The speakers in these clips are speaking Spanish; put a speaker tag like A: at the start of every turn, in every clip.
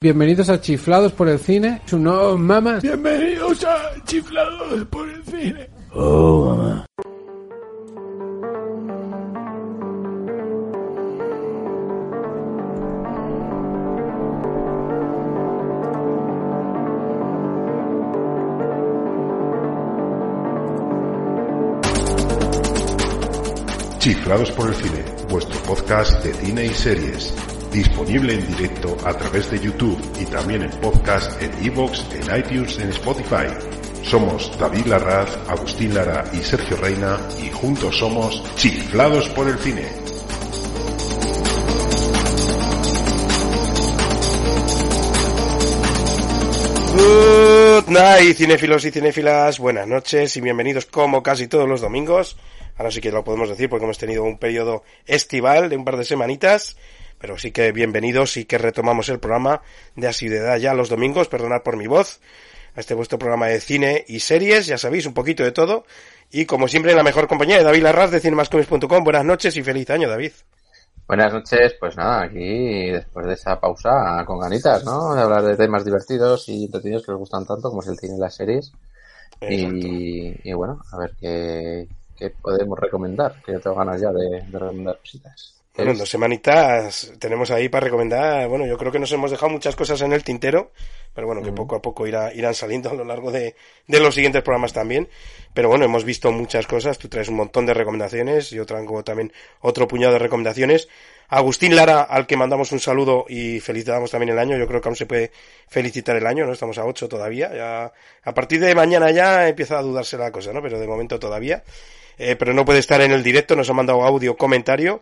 A: Bienvenidos a Chiflados por el Cine. Su no, mamá.
B: Bienvenidos a Chiflados por el Cine.
C: Oh, mamá.
D: Chiflados por el Cine, vuestro podcast de cine y series Disponible en directo a través de YouTube y también en podcast en iVoox, en iTunes, en Spotify. Somos David Larraz, Agustín Lara y Sergio Reina y juntos somos Chiflados por el Cine.
E: Good night, cinéfilos y cinéfilas. Buenas noches y bienvenidos como casi todos los domingos. Ahora sí que lo podemos decir porque hemos tenido un periodo estival de un par de semanitas pero sí que bienvenidos y que retomamos el programa de asiduidad ya los domingos, perdonad por mi voz, a este vuestro programa de cine y series, ya sabéis, un poquito de todo, y como siempre en la mejor compañía de David Larraz de cinemascomics.com, buenas noches y feliz año, David.
F: Buenas noches, pues nada, aquí después de esa pausa con ganitas, ¿no? De hablar de temas divertidos y entretenidos que os gustan tanto como es el cine y las series. Y, bueno, a ver qué, podemos recomendar, que yo tengo ganas ya de, de recomendar cositas.
E: Bueno, dos semanitas tenemos ahí para recomendar. Bueno, yo creo que nos hemos dejado muchas cosas en el tintero, pero bueno, que poco a poco irá, irán saliendo a lo largo de, de, los siguientes programas también. Pero bueno, hemos visto muchas cosas. Tú traes un montón de recomendaciones. Yo traigo también otro puñado de recomendaciones. Agustín Lara, al que mandamos un saludo y felicitamos también el año. Yo creo que aún se puede felicitar el año, ¿no? Estamos a 8 todavía. Ya, a partir de mañana ya empieza a dudarse la cosa, ¿no? Pero de momento todavía. Eh, pero no puede estar en el directo, nos ha mandado audio comentario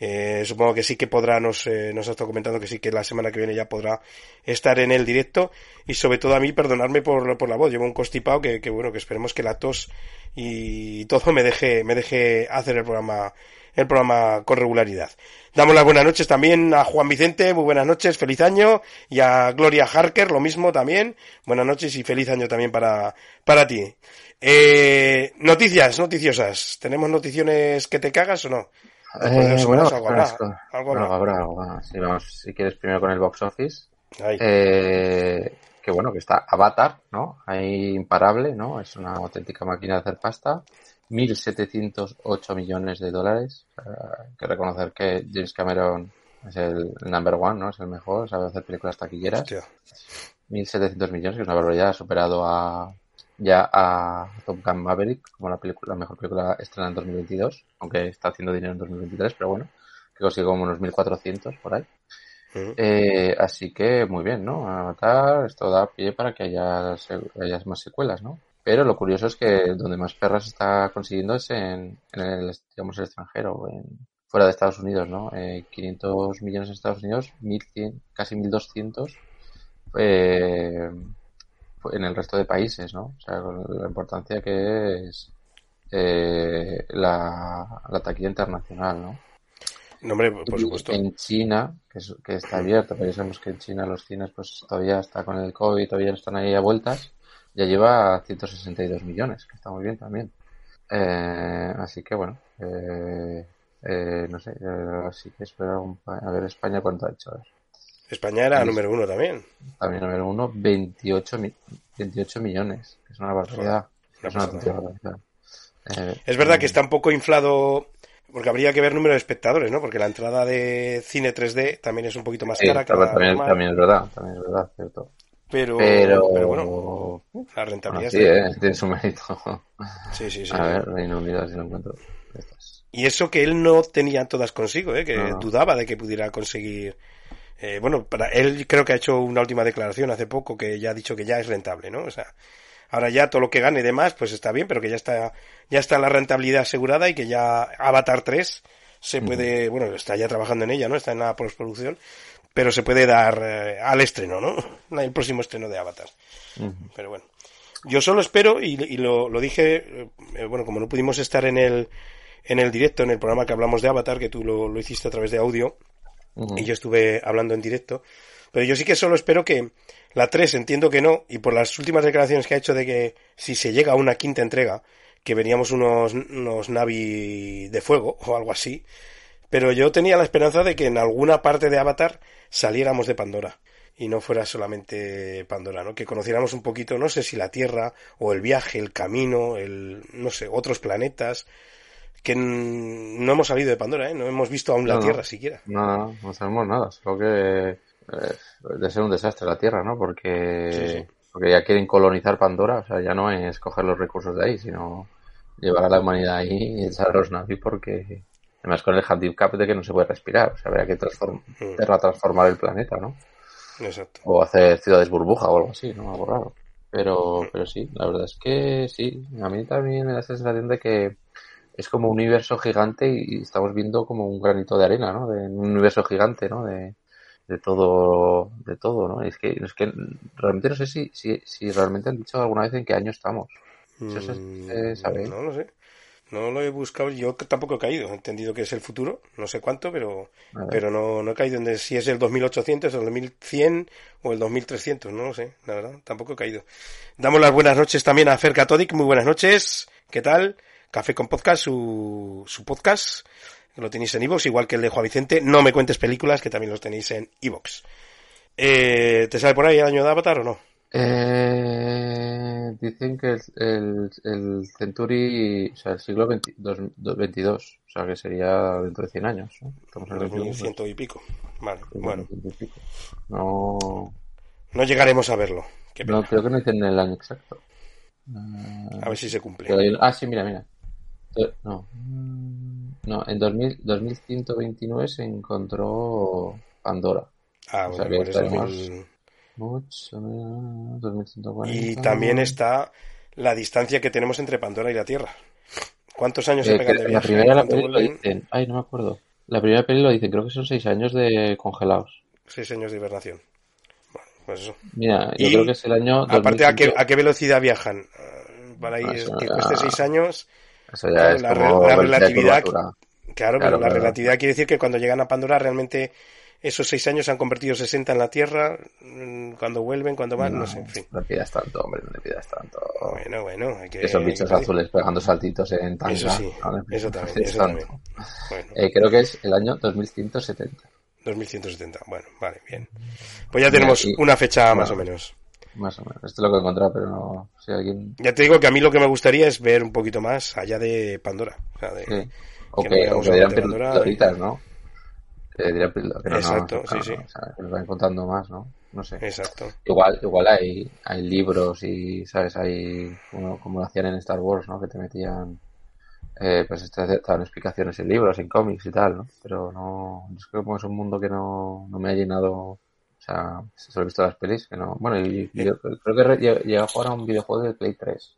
E: eh, supongo que sí que podrá, nos, eh, nos ha estado comentando que sí que la semana que viene ya podrá estar en el directo. Y sobre todo a mí, perdonarme por, por la voz. Llevo un constipado que, que, bueno, que esperemos que la tos y todo me deje, me deje hacer el programa, el programa con regularidad. Damos las buenas noches también a Juan Vicente, muy buenas noches, feliz año, y a Gloria Harker, lo mismo también, buenas noches y feliz año también para, para ti. Eh, noticias, noticiosas, ¿tenemos noticiones que te cagas o no?
F: Eh, bueno, algo habrá, algo Si, vamos, si quieres primero con el box office. Eh, que bueno, que está Avatar, ¿no? Ahí imparable, ¿no? Es una auténtica máquina de hacer pasta. 1.708 millones de dólares. hay que reconocer que James Cameron es el, number one, ¿no? Es el mejor, sabe hacer películas taquilleras. 1.700 millones, que es una barbaridad. Ha superado a, ya a Top Gun Maverick como la, película, la mejor película estrenada en 2022, aunque está haciendo dinero en 2023, pero bueno, que consigue como unos 1400 por ahí. eh, así que muy bien, ¿no? Avatar, esto da pie para que haya, haya más secuelas, ¿no? Pero lo curioso es que donde más perras está consiguiendo es en, en el, digamos, el extranjero, en, fuera de Estados Unidos, ¿no? Eh, 500 millones en Estados Unidos, 1100, casi 1200 eh, en el resto de países, ¿no? O sea, la importancia que es eh, la, taquilla internacional, ¿no?
E: No, hombre, por supuesto.
F: En China, que, que está abierto, pero ya sabemos que en China los cines pues todavía está con el COVID, todavía están ahí a vueltas, ya lleva 162 millones, que está muy bien también. Eh, así que bueno, eh, eh no sé, así que espero a ver España cuánto ha hecho. A ver.
E: España era número uno también.
F: También número uno, 28, 28 millones, es una barbaridad. Es,
E: eh, es verdad que está un poco inflado, porque habría que ver número de espectadores, ¿no? Porque la entrada de cine 3D también es un poquito más cara que
F: la también, también es verdad, también es verdad, cierto.
E: Pero, pero, bueno, la rentabilidad.
F: sí, eh, tiene su mérito.
E: Sí, sí, sí.
F: A ver, Reino Unido, si lo encuentro.
E: Y eso que él no tenía todas consigo, ¿eh? que dudaba de que pudiera conseguir eh, bueno, para él creo que ha hecho una última declaración hace poco que ya ha dicho que ya es rentable, ¿no? O sea, ahora ya todo lo que gane de más, pues está bien, pero que ya está, ya está la rentabilidad asegurada y que ya Avatar 3 se puede, bueno, está ya trabajando en ella, ¿no? Está en la postproducción, pero se puede dar eh, al estreno, ¿no? El próximo estreno de Avatar. Pero bueno. Yo solo espero, y, lo, dije, eh, bueno, como no pudimos estar en el, en el directo, en el programa que hablamos de Avatar, que tú lo, hiciste a través de audio, y yo estuve hablando en directo, pero yo sí que solo espero que la 3 entiendo que no, y por las últimas declaraciones que ha hecho de que si se llega a una quinta entrega, que veríamos unos, unos Navi de fuego o algo así, pero yo tenía la esperanza de que en alguna parte de Avatar saliéramos de Pandora y no fuera solamente Pandora, ¿no? Que conociéramos un poquito, no sé si la Tierra o el viaje, el camino, el, no sé, otros planetas, que no hemos salido de Pandora, ¿eh? No hemos visto aún la Tierra siquiera.
F: No, no, sabemos nada, solo que eh, de ser un desastre la Tierra, ¿no? Porque, porque ya quieren colonizar Pandora, o sea, ya no es coger los recursos de ahí, sino llevar a la humanidad ahí y echar a los nazis porque Además con el handicap de que no se puede respirar. O sea, habría que mm. transformar el planeta, ¿no?
E: Exacto.
F: O hacer ciudades burbuja o algo así, ¿no? Algo raro. Pero, pero sí, la verdad es que sí. A mí también me da la sensación de que es como un universo gigante y estamos viendo como un granito de arena, ¿no? De un universo gigante, ¿no? De, de todo, de todo, ¿no? Es que, es que realmente no sé si, si, si realmente han dicho alguna vez en qué año estamos. Eso se,
E: mm, sabe. No lo sé. No lo he buscado, yo tampoco he caído. He entendido que es el futuro, no sé cuánto, pero, pero no, no he caído en si es el 2800, el 2100 o el 2300, no lo sé, la verdad, tampoco he caído. Damos las buenas noches también a Fer Cathodic, muy buenas noches, ¿qué tal? Café con Podcast, su, su podcast, lo tenéis en iVoox, igual que el de Juan Vicente. No me cuentes películas, que también los tenéis en iVoox. Eh, ¿Te sale por ahí el año de Avatar o no?
F: Eh, dicen que el, el, Century, o sea, el siglo 22, o sea, que sería dentro de 100 años.
E: Estamos en el ciento y pico. Vale, bueno.
F: No...
E: No llegaremos a verlo.
F: no, creo que no dicen el año exacto.
E: a ver si se cumple.
F: ah, sí, mira, mira. Eh, no. No, en 2000, 2129 se encontró Pandora.
E: Ah, o bueno, sea, que y también está la distancia que tenemos entre Pandora y la Tierra. ¿Cuántos años se
F: eh, pegan de viaje? La primera la peli lo dicen. Ay, no me acuerdo. La primera peli lo dicen, creo que son seis años de congelados.
E: Seis años de hibernación. Bueno, pues eso.
F: Mira, yo creo que es el año.
E: Aparte, ¿a qué, ¿a qué velocidad viajan? Ah, para ir, ah, que cueste seis años.
F: Eso ya es
E: la,
F: como
E: la relatividad. Claro, pero la relatividad quiere decir que cuando llegan a Pandora realmente esos seis años se han convertido 60 en la Tierra, mm, cuando vuelven, cuando van, no, sé, en fin.
F: No pidas tanto, hombre, no pidas tanto.
E: Bueno, bueno, hay que...
F: Esos bichos azules pegando saltitos en tanga.
E: Eso sí, eso también, eso también.
F: Eh, creo que es el año 2170.
E: 2170, bueno, vale, bien. Pues ya tenemos una fecha más o menos.
F: Más o menos, esto es lo que he encontrado, pero no si alguien...
E: Ya te digo que a mí lo que me gustaría es ver un poquito más allá de Pandora. O sea, de,
F: sí. O que, o que Pandora, ¿no?
E: Exacto, sí, sí.
F: nos van contando más, ¿no? No sé.
E: Exacto.
F: Igual, igual hay, hay libros y, ¿sabes? Hay, como, lo hacían en Star Wars, ¿no? Que te metían, eh, pues estaban explicaciones en libros, en cómics y tal, ¿no? Pero no, es que como es un mundo que no, no me ha llenado, o sea, solo he visto las pelis, que no, bueno, y, yo creo que llega a jugar a un videojuego de Play 3,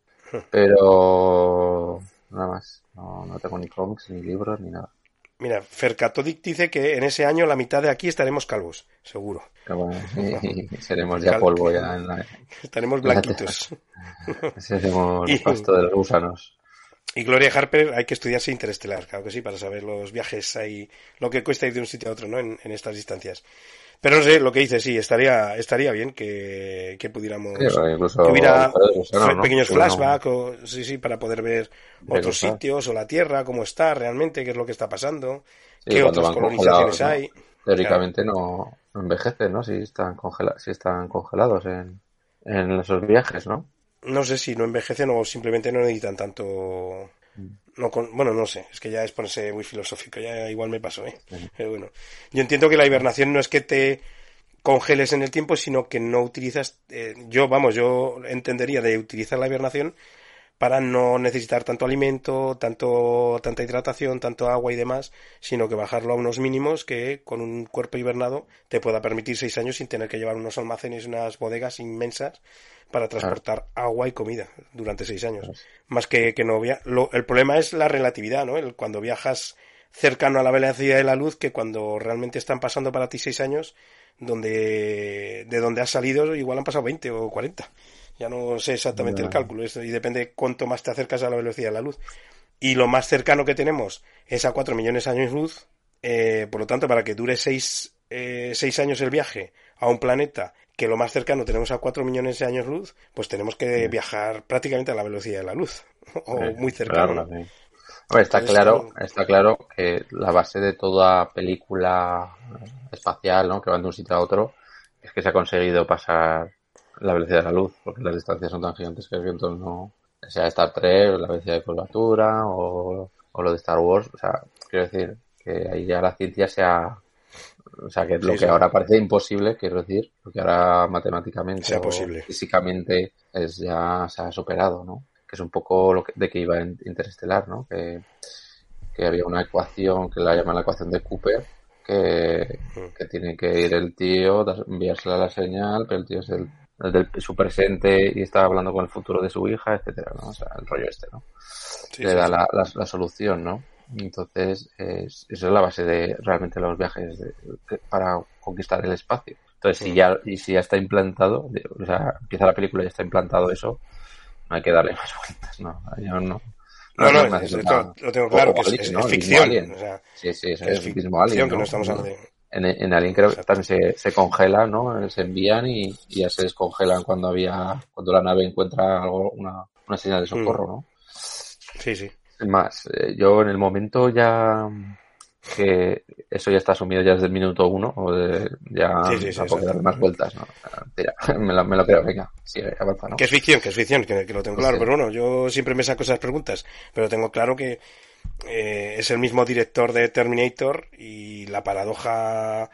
F: pero nada más, no, no tengo ni cómics, ni libros, ni nada.
E: Mira, Fercatodic dice que en ese año la mitad de aquí estaremos calvos, seguro.
F: seremos ya polvo ya en la...
E: Estaremos blanquitos.
F: seremos y, pasto de los gusanos.
E: Y Gloria Harper hay que estudiarse interestelar, claro que sí, para saber los viajes ahí, lo que cuesta ir de un sitio a otro, ¿no? En, en estas distancias. Pero no sé, lo que dice, sí, estaría, estaría bien que, que pudiéramos, que hubiera pequeños flashbacks, o, sí, sí, para poder ver otros sitios, o la Tierra, cómo está realmente, qué es lo que está pasando, qué otras colonizaciones hay.
F: Teóricamente no, no envejecen, ¿no? Si están, congela si están congelados en, en esos viajes, ¿no?
E: No sé si no envejecen o simplemente no necesitan tanto no bueno, no sé, es que ya es ponerse muy filosófico, ya igual me pasó, ¿eh? Pero bueno, yo entiendo que la hibernación no es que te congeles en el tiempo, sino que no utilizas, eh, yo, vamos, yo entendería de utilizar la hibernación para no necesitar tanto alimento, tanto, tanta hidratación, tanto agua y demás, sino que bajarlo a unos mínimos que con un cuerpo hibernado te pueda permitir seis años sin tener que llevar unos almacenes, unas bodegas inmensas para transportar agua y comida durante seis años. Más que, que no lo, el problema es la relatividad, ¿no? El, cuando viajas cercano a la velocidad de la luz, que cuando realmente están pasando para ti seis años, donde de donde has salido igual han pasado 20 o 40. Ya no sé exactamente el cálculo, y depende cuánto más te acercas a la velocidad de la luz. Y lo más cercano que tenemos es a 4 millones de años luz, eh, por lo tanto, para que dure 6, eh, años el viaje a un planeta que lo más cercano tenemos a 4 millones de años luz, pues tenemos que viajar prácticamente a la velocidad de la luz, o muy cercano.
F: está claro, está claro que la base de toda película espacial, ¿no? que van de un sitio a otro, es que se ha conseguido pasar la velocidad de la luz, porque las distancias son tan gigantes que el viento no, sea Star Trek, la velocidad de curvatura o, o lo de Star Wars, o sea, quiero decir que ahí ya la ciencia se ha, o sea, que lo que ahora parece imposible, quiero decir, lo que ahora matemáticamente
E: sea posible.
F: físicamente es ya se ha superado, ¿no? Que es un poco lo que, de que iba en Interestelar, ¿no? Que, que había una ecuación que la llaman la ecuación de Cooper, que, mm. que tiene que ir el tío, enviársela la señal, pero el tío es el, del, su presente y está hablando con el futuro de su hija, etcétera, ¿no? O sea, el rollo este, ¿no? Le da la, la, solución, ¿no? Entonces, es, esa es la base de realmente los viajes para conquistar el espacio. Entonces, si ya, y si ya está implantado, o sea, empieza la película y ya está implantado eso, no hay que darle más vueltas, no, yo no.
E: No, no, no, lo tengo claro, que es, ficción. O sea,
F: sí, sí, es, ficción, que no estamos hablando de... En, en Alien creo que también se, se congela, ¿no? Se envían y, y, ya se descongelan cuando había, cuando la nave encuentra algo, una, una señal de socorro. ¿no?
E: Sí, sí
F: más, eh, yo en el momento ya que eso ya está asumido ya desde el minuto uno, o de, ya sí, sí, sí, dar más vueltas, ¿no? me, lo, me lo creo, venga, sigue, avanza, ¿no?
E: Que es ficción, que es ficción, que, lo tengo claro, pero bueno, yo siempre me saco esas preguntas, pero tengo claro que eh, es el mismo director de Terminator y la paradoja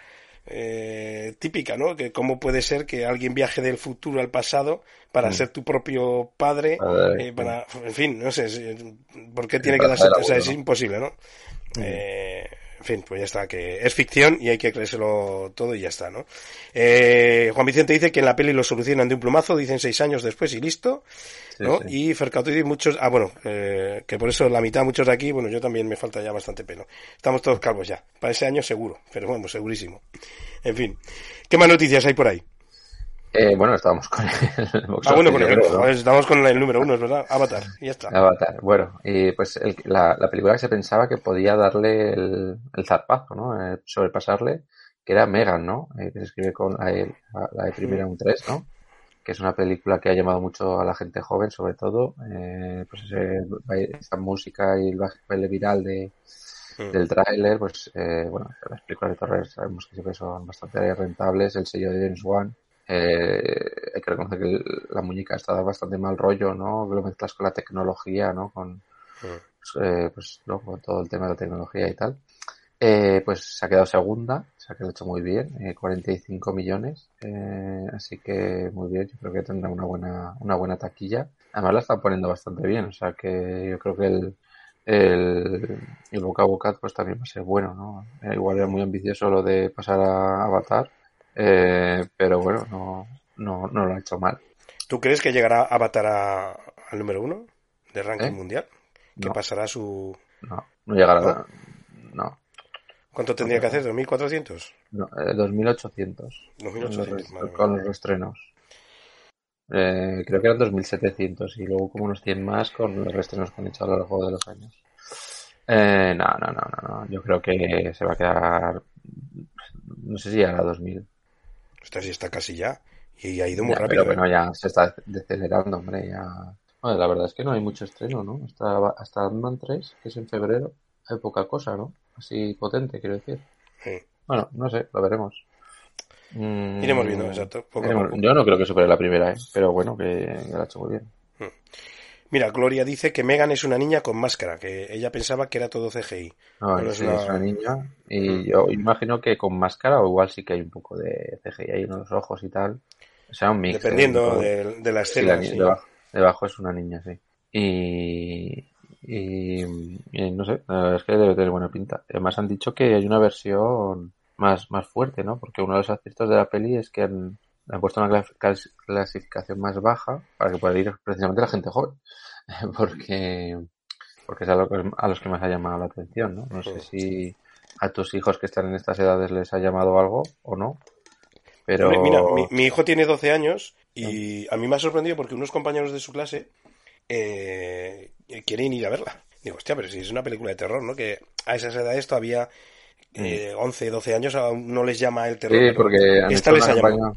E: eh, típica, ¿no? Que cómo puede ser que alguien viaje del futuro al pasado para mm. ser tu propio padre, eh, para, en fin, no sé, ¿por qué tiene que darse? O sea, es imposible, ¿no? Mm. En fin, pues ya está, que es ficción y hay que creérselo todo y ya está, ¿no? Eh, Juan Vicente dice que en la peli lo solucionan de un plumazo, dicen seis años después y listo, ¿no? Y Fercato dice muchos, ah, bueno, eh, que por eso la mitad, muchos de aquí, bueno, yo también me falta ya bastante pelo. Estamos todos calvos ya, para ese año seguro, pero bueno, segurísimo. En fin, ¿qué más noticias hay por ahí?
F: Eh, bueno, estábamos con el
E: Ah, bueno, con el, estábamos con el número uno, es verdad. Avatar, y ya está.
F: Avatar, bueno, y pues la, la, película que se pensaba que podía darle el, el zarpazo, ¿no? Eh, sobrepasarle, que era Megan, ¿no? Eh, que se escribe con la, la de primera un 3, ¿no? Que es una película que ha llamado mucho a la gente joven, sobre todo. Eh, pues ese, esa música y el baile viral de, mm. del tráiler, pues, eh, bueno, las películas de terror sabemos que siempre son bastante rentables. El sello de James Wan eh, hay que reconocer que la muñeca está bastante mal rollo, ¿no? Lo mezclas con la tecnología, ¿no? Con, pues, eh, pues todo el tema de la tecnología y tal. Eh, pues se ha quedado segunda, se ha quedado hecho muy bien, 45 millones, así que muy bien, yo creo que tendrá una buena, una buena taquilla. Además la están poniendo bastante bien, o sea que yo creo que el, el, el boca a boca pues también va a ser bueno, ¿no? igual era muy ambicioso lo de pasar a Avatar, eh, pero bueno, no, no, no lo ha hecho mal.
E: ¿Tú crees que llegará a Avatar al número uno de ranking ¿Eh? mundial? ¿Que pasará su...?
F: No, no llegará. ¿No?
E: ¿Cuánto tendría que hacer? ¿2.400?
F: No, 2.800. Eh, 2.800, con los restrenos. Eh, creo que eran 2.700 y luego como unos 100 más con los restrenos que han hecho a lo largo de los años. Eh, no, no, no, no, no. Yo creo que se va a quedar. No sé si a 2.000.
E: Esta sí está casi ya. Y ha ido muy rápido.
F: Pero bueno, ¿eh? ya se está decelerando, hombre. Ya... la verdad es que no hay mucho estreno, ¿no? Hasta, hasta Ant-Man 3, que es en febrero, hay poca cosa, ¿no? Así potente, quiero decir. Bueno, no sé, lo veremos.
E: Mm, Iremos viendo, exacto.
F: Yo no creo que supere la primera, ¿eh? Pero bueno, que lo ha hecho muy bien.
E: Mira, Gloria dice que Megan es una niña con máscara, que ella pensaba que era todo CGI.
F: No, es, una... niña. Y mm. yo imagino que con máscara o igual sí que hay un poco de CGI ahí en los ojos y tal. O sea, un mix.
E: Dependiendo de, la escena. Sí,
F: Debajo, es una niña, sí. Y, y, no sé, es que debe tener buena pinta. Además han dicho que hay una versión más, más fuerte, ¿no? Porque uno de los aciertos de la peli es que han, han puesto una clasificación más baja para que pueda ir precisamente la gente joven. porque, porque es a, a los que más ha llamado la atención, ¿no? No sé si a tus hijos que están en estas edades les ha llamado algo o no. Pero...
E: Mira, mi, hijo tiene 12 años y a mí me ha sorprendido porque unos compañeros de su clase eh, quieren ir a verla. Digo, hostia, pero si es una película de terror, ¿no? Que a esas edades todavía eh, 11, 12 años aún no les llama el terror.
F: Sí, porque han hecho, una campaña,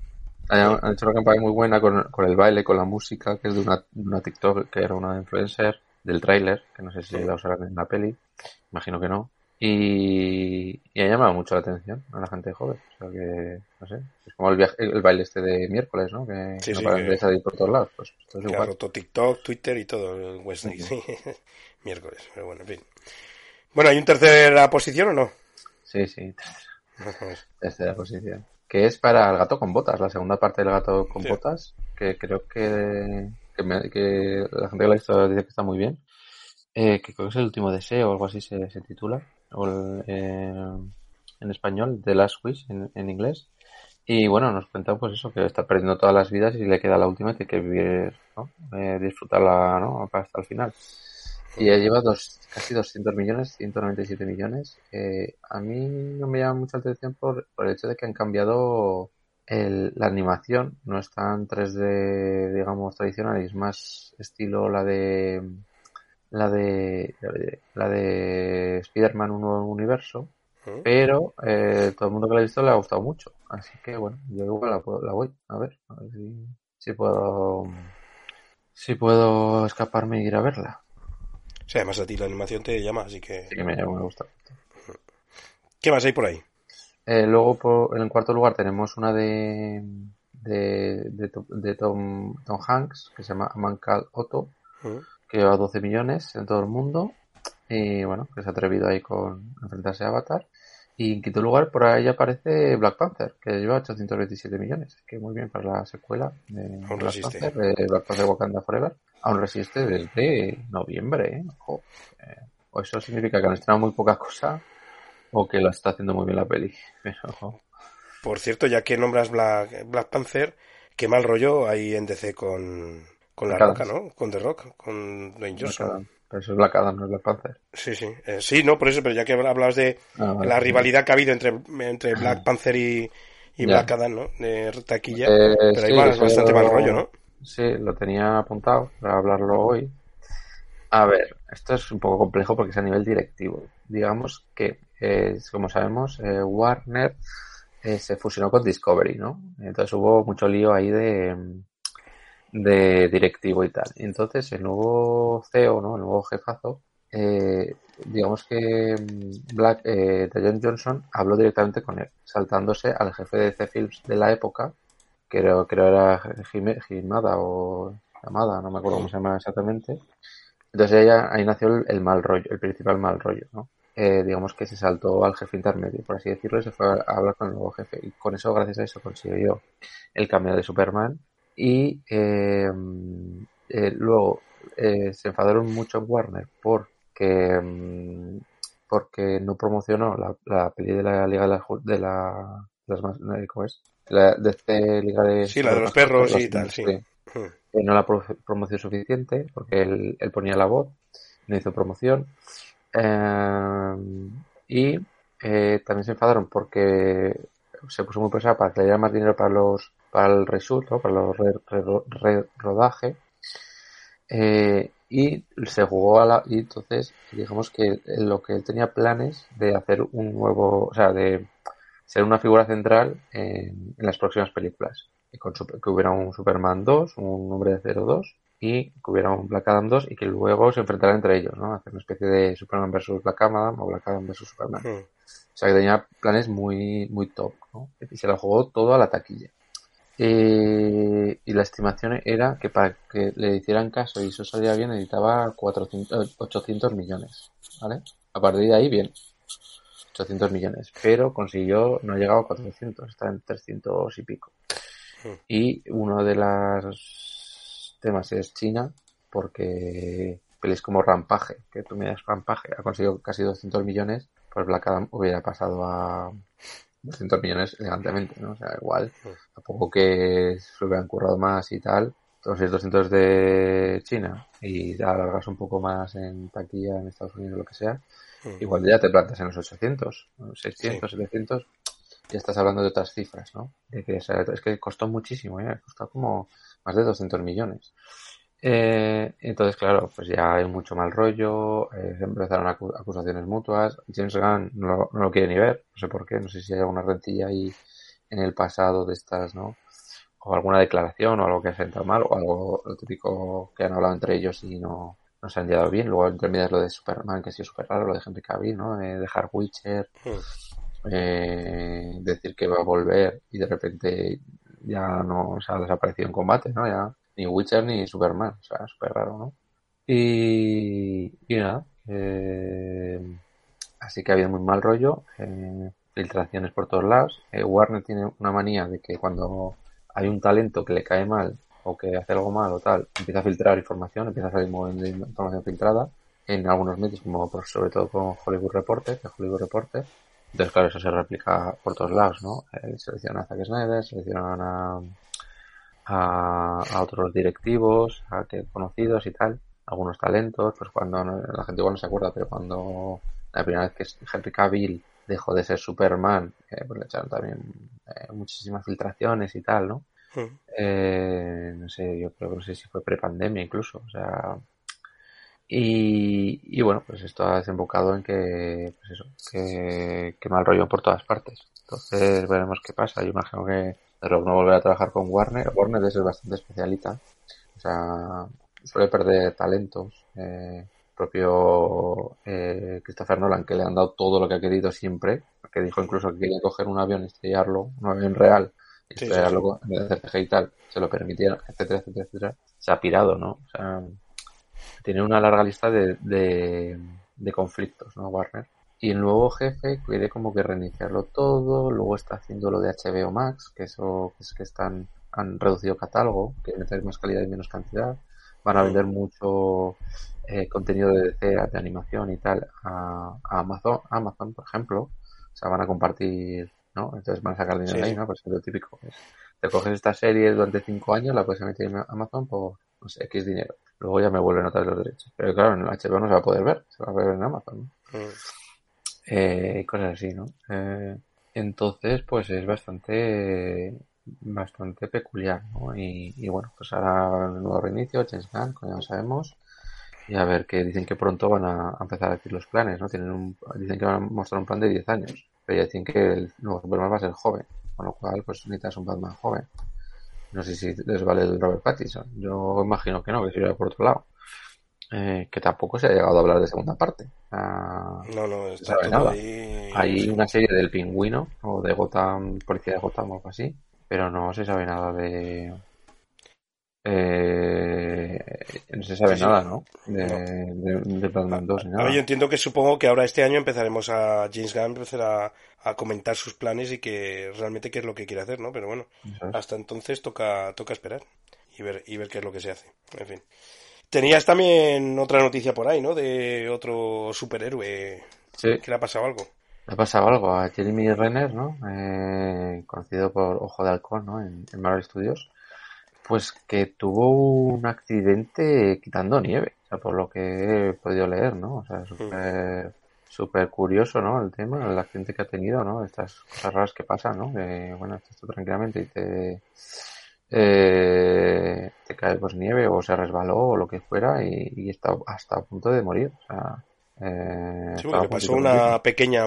F: han hecho una campaña muy buena con, con, el baile, con la música, que es de una, una TikTok que era una influencer del tráiler, que no sé si la usarán en la peli, imagino que no. Y, y, ha llamado mucho la atención a la gente joven. O sea que, no sé, es como el, viaje, el baile este de miércoles, ¿no? Que
E: sí,
F: no
E: sí,
F: paran
E: que...
F: de salir por todos lados. Pues, esto es
E: Claro,
F: igual.
E: todo TikTok, Twitter y todo el Wednesday, sí. miércoles, pero bueno, en fin. Bueno, ¿hay un tercera posición o no?
F: Sí, sí. Tercera posición. Que es para el gato con botas, la segunda parte del gato con
E: Sí.
F: botas, que creo que, que, me- que la gente que la ha visto dice que está muy bien. Eh, que creo que es el último deseo o algo así se, se titula. O el, eh, en español, The Last Wish en, en inglés. Y bueno, nos cuentan pues eso, que está perdiendo todas las vidas y le queda la última y tiene que vivir, ¿no? Eh, disfrutarla, ¿no? Hasta el final. Y ya lleva dos, casi 200 millones, 197 millones. Eh, a mí no me llama mucha atención por, por el hecho de que han cambiado el- la animación. No es tan 3D, digamos, tradicional, y es más estilo la de la de la de, la de Spider-Man un nuevo universo.
E: ¿Mm?
F: Pero eh, todo el mundo que la ha visto le ha gustado mucho. Así que bueno, yo igual la, puedo- la voy a ver. A ver si, si puedo si puedo escaparme e ir a verla.
E: Además a ti la animación te llama, así que...
F: Sí que me, me gusta.
E: ¿Qué más hay por ahí?
F: Eh, luego, por, en el cuarto lugar, tenemos una de, de, de, To- de Tom, Tom Hanks, que se llama A Man Called Otto,
E: ¿Mm?
F: que lleva 12 millones en todo el mundo. Y bueno, que se ha atrevido ahí con enfrentarse a Avatar. Y en quinto lugar, por ahí aparece Black Panther, que lleva 827 millones. Que muy bien para la secuela de Black
E: resiste.
F: Panther, de Black Panther Wakanda Forever. Aún resiste desde noviembre, ¿eh? Ojo. Eh, o eso significa que han estrenado muy poca cosa o que la está haciendo muy bien la peli. Pero,
E: Por cierto, ya que nombras Black, Black Panther, qué mal rollo hay en DC con, con La Roca. ¿no? Con The Rock, con Dwayne Johnson.
F: Pero eso es Black Adam, no es Black Panther.
E: Sí, sí. Eh, sí, no, por eso, pero ya que hablabas de
F: Ah, vale.
E: la rivalidad que ha habido entre, entre Black Panther y. Black Adam, ¿no? De taquilla.
F: Eh,
E: pero hay
F: sí,
E: más-
F: eso
E: bastante mal rollo, ¿no?
F: Sí, lo tenía apuntado para hablarlo hoy. A ver, esto es un poco complejo porque es a nivel directivo. Digamos que, eh, como sabemos, eh, Warner eh, se fusionó con Discovery, ¿no? Entonces hubo mucho lío ahí de, de directivo y tal. Entonces el nuevo CEO, ¿no? El nuevo jefazo, eh, digamos que mm, Black, eh, John Johnson habló directamente con él, saltándose al jefe de DC Films de la época, creo, creo era Jimada o Yamada, no me acuerdo cómo se llama exactamente. Entonces ella, ahí nació el, el mal rollo, el principal mal rollo, ¿no? Eh, digamos que se saltó al jefe intermedio, por así decirlo, y se fue a hablar con el nuevo jefe. Y con eso, gracias a eso, consiguió el cambio de Superman. Y eh, eh, luego eh, se enfadaron mucho en Warner porque, mm, porque no promocionó la, la peli de la Liga de la, de la de las ¿cómo es? La de este Liga de
E: Sí, la de los perros y tal, sí. Hmm.
F: que no la pro- promoción suficiente porque él, él ponía la voz, no hizo promoción. Eh, y eh, también se enfadaron porque se puso muy pesada para que le diera más dinero para los para el reshoot, ¿no? para los re- re- re- rodaje. Eh, y se jugó a la y entonces digamos que lo que él tenía planes de hacer un nuevo o sea de ser una figura central en, en las próximas películas y con que hubiera un Superman 2 un Hombre de Cero 2 y que hubiera un Black Adam 2 y que luego se enfrentaran entre ellos ¿no? hacer una especie de Superman versus Black Adam o Black Adam versus Superman
E: Hmm.
F: o sea que tenía planes muy muy top ¿no? y se la jugó todo a la taquilla eh, y la estimación era que para que le hicieran caso y eso saliera bien necesitaba 400, eh, 800 millones, ¿vale? A partir de ahí, bien. 800 millones. Pero consiguió, no ha llegado a 400, está en 300 y pico. Y uno de los temas es China, porque pelis como Rampaje, que tú miras Rampaje, ha conseguido casi 200 millones, pues Black Adam hubiera pasado a 200 millones elegantemente, ¿no? O sea, igual, tampoco que se hubieran currado más y tal. Entonces, 200 de China y alargas un poco más en taquilla en Estados Unidos o lo que sea, igual ya te plantas en los 800, 600, 700. ya estás hablando de otras cifras, ¿no? De que, es que costó muchísimo, ¿eh? Costó como más de 200 millones. Eh, entonces, claro, pues ya hay mucho mal rollo, eh, empezaron acusaciones mutuas. James Gunn no, no, lo quiere ni ver, no sé por qué, no sé si hay alguna rentilla ahí en el pasado de estas, ¿no? O alguna declaración o algo que ha sentado mal o algo lo típico que han hablado entre ellos y no, no se han llevado bien. Luego medias lo de Superman, que ha sido súper raro, lo de Henry Cavill, ¿no? De dejar Witcher, hmm. eh, decir que va a volver y de repente ya no se ha desaparecido en combate, ¿no? Ya ni Witcher ni Superman, o sea, súper raro, ¿no? Y, y nada, eh, así que ha habido muy mal rollo, eh, filtraciones por todos lados. Eh, Warner tiene una manía de que cuando hay un talento que le cae mal o que hace algo mal o tal, empieza a filtrar información, empieza a salir información filtrada en algunos medios, como sobre todo con Hollywood Reporter, que Hollywood Reporter. Entonces, claro, eso se replica por todos lados, ¿no? Eh, seleccionan a Zack Snyder, seleccionan a, a, otros directivos, a que conocidos y tal, algunos talentos, pues cuando la gente igual no se acuerda, pero cuando la primera vez que Henry Cavill dejó de ser Superman, eh, pues le echaron también eh, muchísimas filtraciones y tal, ¿no? Eh, no sé, yo creo que no sé si fue prepandemia incluso, o sea. Y, y bueno, pues esto ha desembocado en que, pues eso, que, que mal rollo por todas partes. Entonces veremos qué pasa. Yo imagino que Rock no volverá a trabajar con Warner. Warner es bastante especialita. O sea, suele perder talentos. Eh, propio eh, Christopher Nolan, que le han dado todo lo que ha querido siempre, que dijo incluso que quería coger un avión y estrellarlo, un avión real, hacer y tal, se lo permitieron, etcétera, etcétera, etcétera, se ha pirado, ¿no? O sea, tiene una larga lista de, de, conflictos, ¿no? Warner. Y el nuevo jefe quiere como que reiniciarlo todo, luego está haciendo lo de HBO Max, que eso es que están, han reducido catálogo, que meter más calidad y menos cantidad, van a vender mucho eh, contenido de DC, de animación y tal a, Amazon, Amazon, por ejemplo, o sea, van a compartir, ¿no? Entonces van a sacar dinero ahí, ¿no? Pues es lo típico. te coges esta serie durante cinco años, la puedes meter en Amazon por, no sé, X dinero. Luego ya me vuelven a traer los derechos. Pero claro, en el HBO no se va a poder ver, se va a ver en Amazon, ¿no? Mm. Eh, cosas así, ¿no? Eh, entonces, pues es bastante bastante peculiar, ¿no? Y, y bueno, pues ahora el nuevo reinicio, Gunn, como ya sabemos, y a ver, que dicen que pronto van a, empezar a decir los planes, ¿no? Tienen un, dicen que van a mostrar un plan de 10 años, pero ya dicen que el nuevo Superman va a ser joven, con lo cual pues necesitas un Batman joven. No sé si les vale el Robert Pattinson, yo imagino que no, que sería por otro lado. Eh, que tampoco se ha llegado a hablar de segunda parte.
E: no, no, está
F: nada. Hay una serie del pingüino, o de Gotham, Policía de Gotham o algo así, pero no se sabe nada de, eh, no se sabe nada, ¿no? De, de, Batman 2
E: nada. yo entiendo que supongo que ahora este año empezaremos a James Gunn empezar a, a, comentar sus planes y que realmente qué es lo que quiere hacer, ¿no? Pero bueno, hasta entonces toca, toca esperar y ver, y ver qué es lo que se hace. En fin. Tenías también otra noticia por ahí, ¿no? De otro superhéroe. Sí. ¿Que le ha pasado algo?
F: Le ha pasado algo a Jeremy Renner, ¿no? Eh, conocido por Ojo de Halcón, ¿no? En, en Marvel Studios pues que tuvo un accidente quitando nieve, o sea, por lo que he podido leer, ¿no? O sea, súper súper curioso, ¿no? El tema, el accidente que ha tenido, ¿no? Estas cosas raras que pasan, ¿no? Que, bueno, estás tú tranquilamente y te, eh, te cae pues nieve o se resbaló o lo que fuera y, está hasta a punto de morir, o sea...
E: Eh, sí, porque pasó una pequeña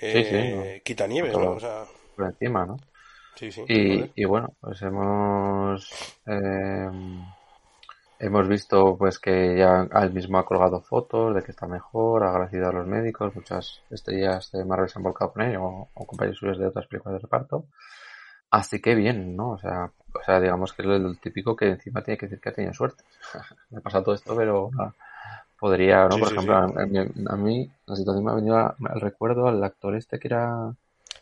E: eh, quita nieve, ¿no? O sea...
F: Por encima, ¿no? Y, bueno, pues hemos eh, hemos visto pues que ya él mismo ha colgado fotos de que está mejor, ha agradecido a los médicos, muchas estrellas de Marvel se han volcado con él o, compañeros suyos de otras películas de reparto. Así que bien, ¿no? O sea, o sea digamos que es lo típico que encima tiene que decir que ha tenido suerte. me ha pasado todo esto, pero podría, ¿no? Por ejemplo, a, mí la situación me ha venido al recuerdo al actor este que era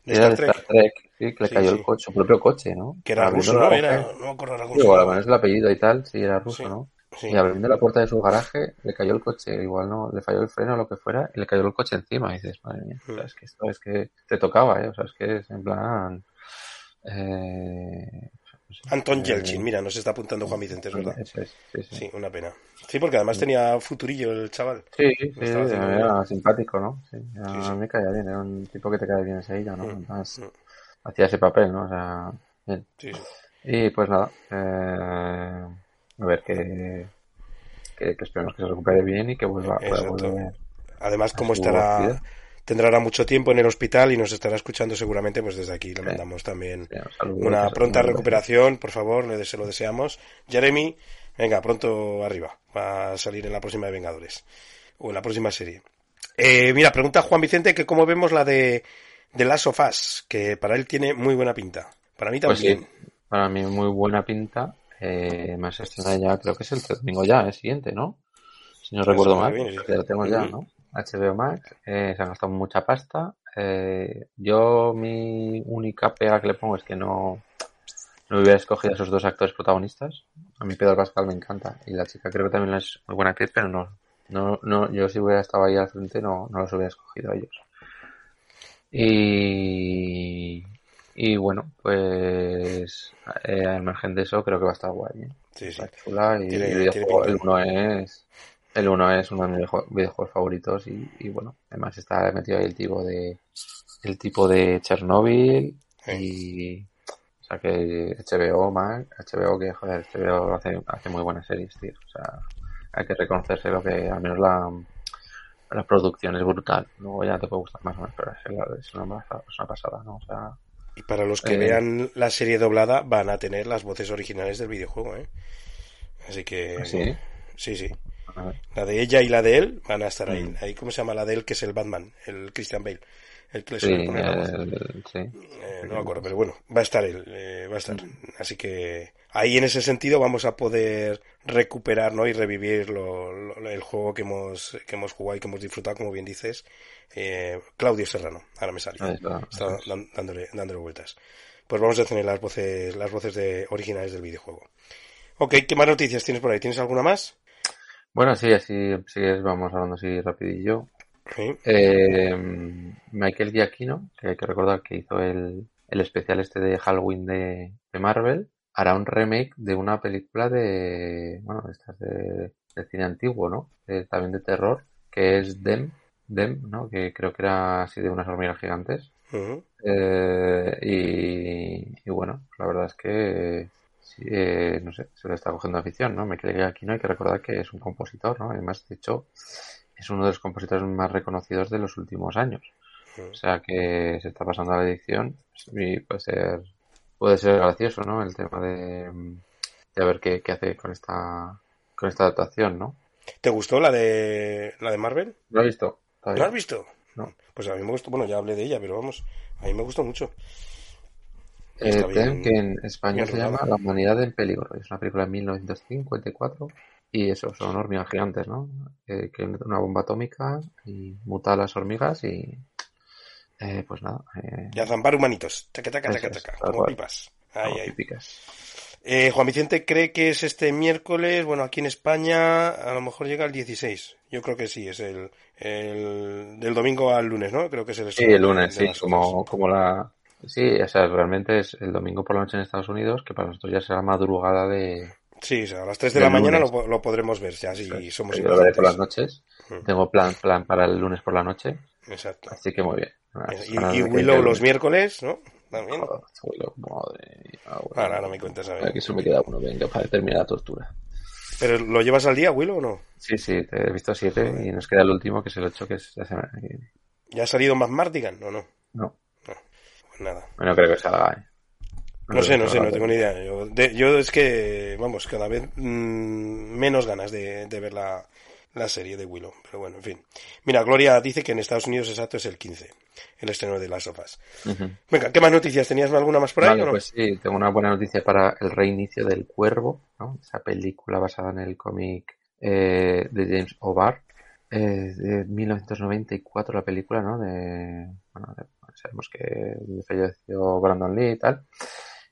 F: de Star Trek, sí, que le cayó el coche, su propio coche, ¿no?
E: Que era ruso, ¿no? Era, no me acuerdo, era ruso.
F: Igual, es el apellido y tal, sí, era ruso, ¿no? Y abriendo la puerta de su garaje, le cayó el coche, igual no, le falló el freno o lo que fuera, y le cayó el coche encima. Y dices, madre mía, mm. es que esto es que te tocaba, ¿eh? O sea, es que es en plan.
E: Eh, Anton Yelchin, mira, nos está apuntando Juan Vicente, es verdad. sí, una pena. Sí, porque además tenía futurillo el chaval.
F: Sí, sí, era simpático, ¿no? Sí, a mí me caía bien, era un tipo que te cae bien enseguida, ¿no? Mm, mm. hacía ese papel, ¿no? O sea, Y pues nada, eh, a ver que, que, esperemos que se recupere bien y que vuelva.
E: Además, como estará tendrá mucho tiempo en el hospital y nos estará escuchando seguramente, pues desde aquí le mandamos también una pronta recuperación, por favor, le se lo deseamos. Jeremy, venga, pronto arriba, va a salir en la próxima de Vengadores, o en la próxima serie. Eh, mira, pregunta Juan Vicente que cómo vemos la de, de Last of Us, que para él tiene muy buena pinta. Para mí pues también.
F: para mí muy buena pinta. Eh, más estrenada ya, creo que es el domingo ya, el siguiente, ¿no? Si no recuerdo mal, ya lo tengo ya, ¿no? HBO Max, eh, se han gastado mucha pasta. Eh, yo mi única pega que le pongo es que no, no hubiera escogido a esos dos actores protagonistas. A mí Pedro Pascal me encanta y la chica creo que también es muy buena actriz, pero no, no, no, yo si hubiera estado ahí al frente no, no los hubiera escogido a ellos. Y, y bueno, pues eh, al margen de eso creo que va a estar guay. ¿eh?
E: Sí, sí.
F: y, el uno es el 1 es uno de mis videojuegos favoritos y, bueno, además está metido ahí el tipo de el tipo de Chernobyl y o sea que HBO Mac, HBO que joder, HBO hace, hace muy buenas series, tío. O sea, hay que reconocerse lo que al menos la, la producción es brutal. Luego ya te puede gustar más o menos, pero es una, es una pasada, ¿no? O sea,
E: y para los que eh, vean la serie doblada van a tener las voces originales del videojuego, ¿eh? Así que...
F: ¿Ah, ¿Sí?
E: Sí, sí. La de ella y la de él van a estar ahí. Mm. Ahí, ¿cómo se llama la de él? Que es el Batman, el Christian Bale. El que le eh, no me acuerdo, pero bueno, va a estar él, eh, va a estar. Mm. Así que ahí en ese sentido vamos a poder recuperar ¿no? y revivir lo, el juego que hemos, que hemos jugado y que hemos disfrutado, como bien dices. Eh, Claudio Serrano, ahora me salió. Está, dándole, dándole vueltas. Pues vamos a tener las voces, las voces de, originales del videojuego. Ok, ¿qué más noticias tienes por ahí? ¿Tienes alguna más?
F: Bueno, sí, así, vamos hablando así rapidillo. Eh, Michael Giacchino, que hay que recordar que hizo el, el especial este de Halloween de, Marvel, hará un remake de una película de, bueno, estas de, cine antiguo, ¿no? también de terror, que es Dem, Dem, ¿no? Que creo que era así de unas hormigas gigantes. Eh, y, y, bueno, la verdad es que eh, no sé, se le está cogiendo afición, ¿no? Me que aquí no hay que recordar que es un compositor, ¿no? Además, de hecho, es uno de los compositores más reconocidos de los últimos años. O sea que se está pasando a la edición y puede ser, puede ser gracioso, ¿no? El tema de, de ver qué, qué hace con esta, con esta adaptación, ¿no?
E: ¿Te gustó la de, la de Marvel?
F: Lo he visto.
E: ¿Lo has visto?
F: No.
E: Pues a mí me gustó, bueno, ya hablé de ella, pero vamos, a mí me gustó mucho.
F: Eh, que en español se llama La humanidad en peligro. Es una película de 1954 y eso, son hormigas gigantes, ¿no? Eh, que una bomba atómica y muta a las hormigas y eh, pues nada. Eh,
E: y a zambar humanitos. Taca, taca, taca, taca, como pipas. Ahí, ahí. Eh, Juan Vicente cree que es este miércoles, bueno, aquí en España a lo mejor llega el 16. Yo creo que sí, es el, el del domingo al lunes, ¿no? Creo que es el
F: Sí, el lunes, sí, como, como la, Sí, o sea, realmente es el domingo por la noche en Estados Unidos, que para nosotros ya será madrugada de...
E: Sí, o sea, a las 3 de, la mañana lo, podremos ver, ya si somos
F: Yo lo veré por las noches. Mm. Tengo plan, plan para el lunes por la noche.
E: Exacto.
F: Así que muy bien.
E: y, Willow los miércoles, ¿no? También.
F: Willow, madre
E: Ahora, ahora me cuentas a ver.
F: Aquí eso me queda uno, venga, para terminar la tortura.
E: ¿Pero lo llevas al día, Willow, o no?
F: Sí, sí, te he visto siete y nos queda el último, que es el 8, que es la semana
E: ¿Ya ha salido más Mardigan o no?
F: No
E: nada.
F: Bueno, creo que salga, ¿eh?
E: No, sé, no sé, no tengo ni idea. Yo, yo es que, vamos, cada vez mm, menos ganas de, ver la, serie de Willow. Pero bueno, en fin. Mira, Gloria dice que en Estados Unidos exacto es el 15, el estreno de las sofás. Venga, ¿qué más noticias? ¿Tenías alguna más por ahí
F: no? Pues sí, tengo una buena noticia para el reinicio del Cuervo, ¿no? Esa película basada en el cómic eh, de James O'Barr. Eh, de 1994 la película, ¿no? De, bueno, de sabemos que falleció Brandon Lee y tal.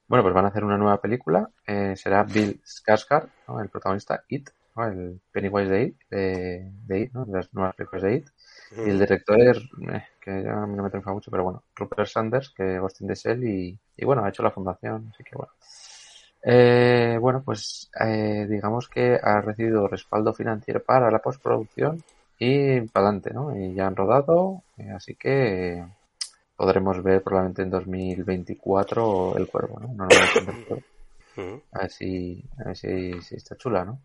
F: Bueno, pues van a hacer una nueva película. Eh, será Bill Skarsgård, el protagonista It, el Pennywise de It, de, It, ¿no? de las nuevas películas de It. Y el director es, eh, que ya no me triunfa mucho, pero bueno, Rupert Sanders, que Ghost in the Shell y, y bueno, ha hecho la fundación, así que bueno. Eh, bueno, pues eh, digamos que ha recibido respaldo financiero para la postproducción y para adelante, ¿no? Y ya han rodado, así que podremos ver probablemente en 2024 El Cuervo, ¿no? no, no a ver si, a ver si, está chula, ¿no?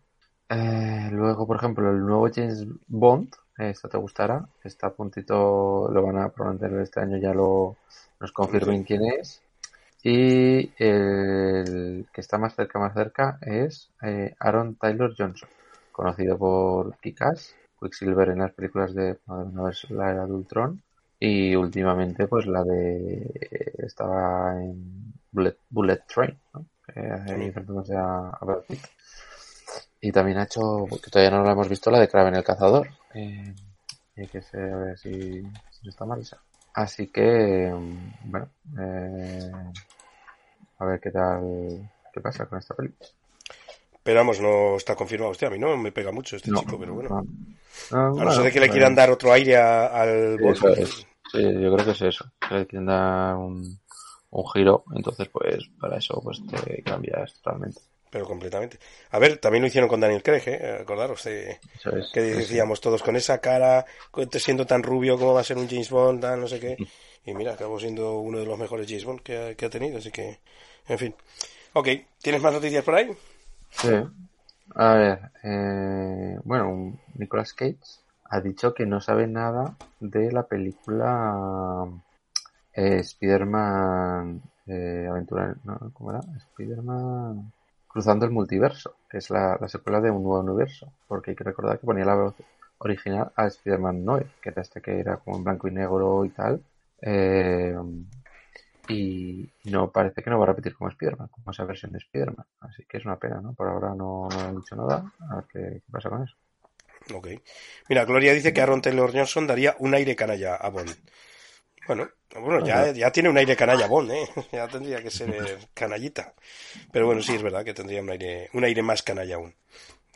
F: Eh, luego, por ejemplo, el nuevo James Bond, esto te gustará, está a puntito, lo van a probablemente este año ya lo nos confirmen quién es. Y el que está más cerca, más cerca es eh, Aaron Taylor Johnson, conocido por Kikas, Quicksilver en las películas de la era de Ultron y últimamente pues la de estaba en Bullet, Bullet Train, ¿no? Y también ha hecho, que todavía no lo hemos visto, la de Kraven el Cazador. Eh, hay que sé a ver si, si está mal Así que, bueno, eh, a ver qué tal, qué pasa con esta película.
E: Pero vamos, no está confirmado. Hostia, a mí no me pega mucho este chico, pero bueno. a no ser de que le quieran dar otro aire al
F: sí, Sí, yo creo que es eso. Que le quieren dar un, un giro. Entonces, pues, para eso, pues te cambias totalmente
E: pero completamente. A ver, también lo hicieron con Daniel Craig, ¿eh? Acordaros que decíamos todos con esa cara, siendo tan rubio como va a ser un James Bond, no sé qué. Y mira, acabó siendo uno de los mejores James Bond que ha, que ha tenido, así que, en fin. Ok, ¿tienes más noticias por ahí?
F: Sí. A ver, eh, bueno, Nicolas Cage ha dicho que no sabe nada de la película eh, Spider-Man eh, Aventura. ¿cómo era? Spider-Man Cruzando el Multiverso, que es la, secuela de un nuevo universo, porque hay que recordar que ponía la voz original a Spider-Man que era este que era como en blanco y negro y tal. Eh, y no parece que no va a repetir como Spider-Man, como esa versión de Spider-Man. Así que es una pena, ¿no? Por ahora no, no han dicho nada. A ver qué, pasa con eso.
E: Ok. Mira, Gloria dice que Aaron Taylor Johnson daría un aire canalla a Bond. Bueno, bueno, ya, ya tiene un aire canalla Bond, ¿eh? Ya tendría que ser canallita. Pero bueno, sí, es verdad que tendría un aire, un aire más canalla aún.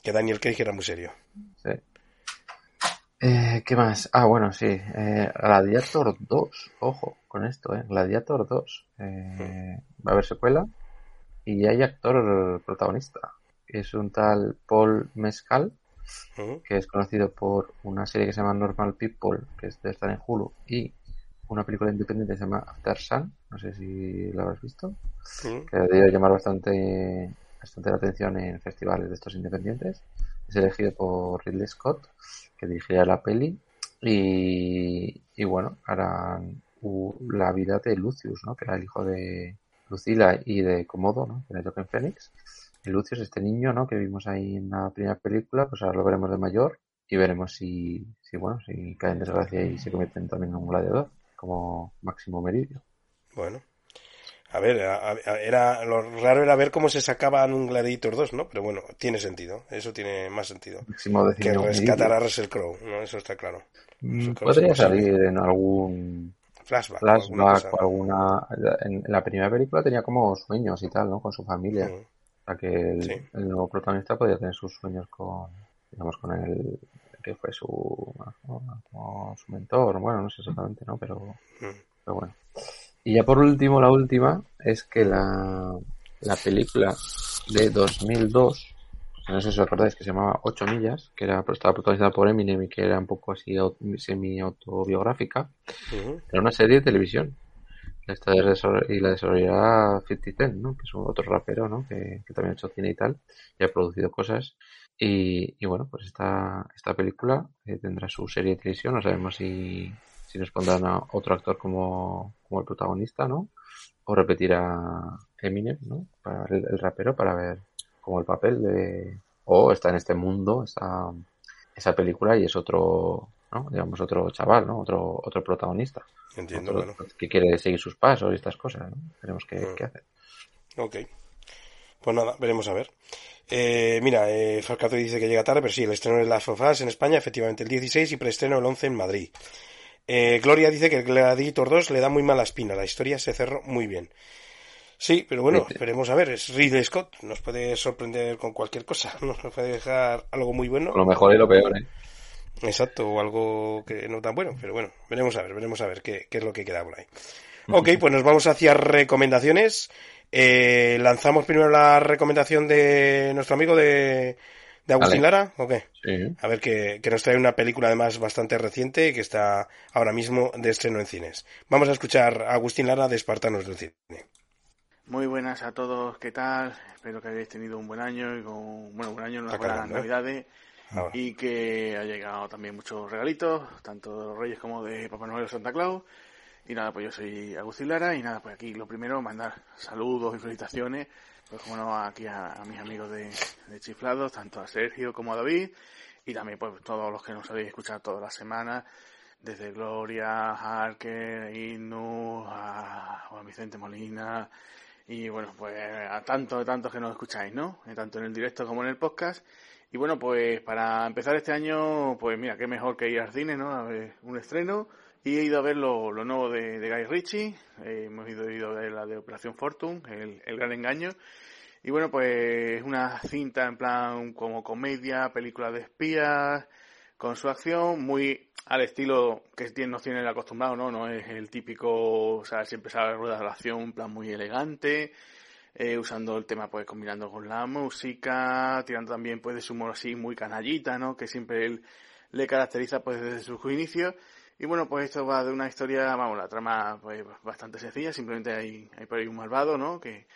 E: Que Daniel Craig era muy serio. Sí.
F: Eh, ¿Qué más? Ah, bueno, sí. Eh, Gladiator 2. Ojo con esto, ¿eh? Gladiator 2. Eh, va a haber secuela. Y hay actor protagonista. Es un tal Paul Mescal. Que es conocido por una serie que se llama Normal People. Que es de estar en Hulu. Y una película independiente que se llama After Sun, no sé si la habrás visto, que debió llamar bastante, bastante la atención en festivales de estos independientes. Es elegido por Ridley Scott, que dirigirá la peli, y, y bueno, harán la vida de Lucius, ¿no? que era el hijo de Lucila y de Comodo, ¿no? que era Joaquin Phoenix. Y Lucius, este niño ¿no? que vimos ahí en la primera película, pues ahora lo veremos de mayor y veremos si, si bueno, si cae en desgracia y se convierten también en un gladiador como máximo meridio.
E: Bueno. A ver, era lo raro era ver cómo se sacaban un Gladiator 2, ¿no? Pero bueno, tiene sentido. Eso tiene más sentido. que rescatar a Russell Crowe, ¿no? Eso está claro.
F: Mm, podría salir en algún flashback, o alguna... En, la primera película tenía como sueños y tal, ¿no? Con su familia. Mm. Sea que el, el, nuevo protagonista podía tener sus sueños con, digamos, con el, que fue su, su mentor, bueno, no sé exactamente, ¿no? Pero, mm. pero bueno. Y ya por último, la última, es que la, la película de 2002, no sé si os acordáis, que se llamaba 8 millas, que era, estaba protagonizada por Eminem y que era un poco así semi-autobiográfica, era una serie de televisión. Esta y la desarrollará 50 Cent, ¿no? que es otro rapero ¿no? que, que también ha hecho cine y tal, y ha producido cosas. Y, bueno, pues esta, esta película eh, tendrá su serie de televisión. No sabemos si, si nos pondrán a otro actor como, como el protagonista, ¿no? O repetirá Eminem, ¿no? Para el, rapero para ver como el papel de... O está en este mundo, esa, esa película y es otro, ¿no? Digamos, otro chaval, ¿no? Otro, otro protagonista.
E: Entiendo, bueno.
F: Que quiere seguir sus pasos y estas cosas, ¿no? Veremos qué, mm. qué hace.
E: Ok. Pues nada, veremos a ver. Eh, mira, eh, Falcato dice que llega tarde, pero sí, el estreno de las sofás en España, efectivamente, el 16 y preestreno el 11 en Madrid. Eh, Gloria dice que el Gladiator 2 le da muy mala espina, la historia se cerró muy bien. Sí, pero bueno, esperemos a ver, es Ridley Scott, nos puede sorprender con cualquier cosa, nos puede dejar algo muy bueno.
F: Lo mejor y lo peor, ¿eh?
E: Exacto, o algo que no tan bueno, pero bueno, veremos a ver, veremos a ver qué, qué es lo que queda por ahí. Ok, pues nos vamos hacia recomendaciones. Eh, lanzamos primero la recomendación de nuestro amigo de, ¿De Agustín Lara o qué? Sí. A ver, que, que nos trae una película además bastante reciente que está ahora mismo de estreno en cines. Vamos a escuchar a Agustín Lara de Espartanos del Cine.
C: Muy buenas a todos, ¿qué tal? Espero que hayáis tenido un buen año y con, bueno, un año, unas buenas ¿eh? navidades y que ha llegado también muchos regalitos, tanto de los Reyes como de Papá Noel o Santa Claus. Y nada, pues yo soy Agustín Lara y nada, pues aquí lo primero, mandar saludos y felicitaciones pues como no, aquí a, mis amigos de, Chiflados, tanto a Sergio como a David, y también pues todos los que nos habéis escuchado todas las semanas, desde Gloria, Harker, Inu, a Juan Vicente Molina, y bueno, pues a tantos, tantos que nos escucháis, ¿no? Tanto en el directo como en el podcast. Y bueno, pues para empezar este año, pues mira, qué mejor que ir al cine, ¿no? A ver un estreno. Y he ido a ver lo, nuevo de, Guy Ritchie, eh, hemos ido, a ver la de Operación Fortune, el, el, gran engaño. Y bueno, pues una cinta en plan como comedia, película de espías, con su acción muy al estilo que nos tiene el acostumbrado, ¿no? No es el típico, o sea, siempre sale rueda de la acción, un plan muy elegante, eh, usando el tema pues combinando con la música, tirando también pues de su humor así muy canallita, ¿no? Que siempre él le caracteriza pues desde sus inicios y bueno, pues esto va de una historia, vamos, la trama pues bastante sencilla, simplemente hay, hay por ahí un malvado, ¿no? Que,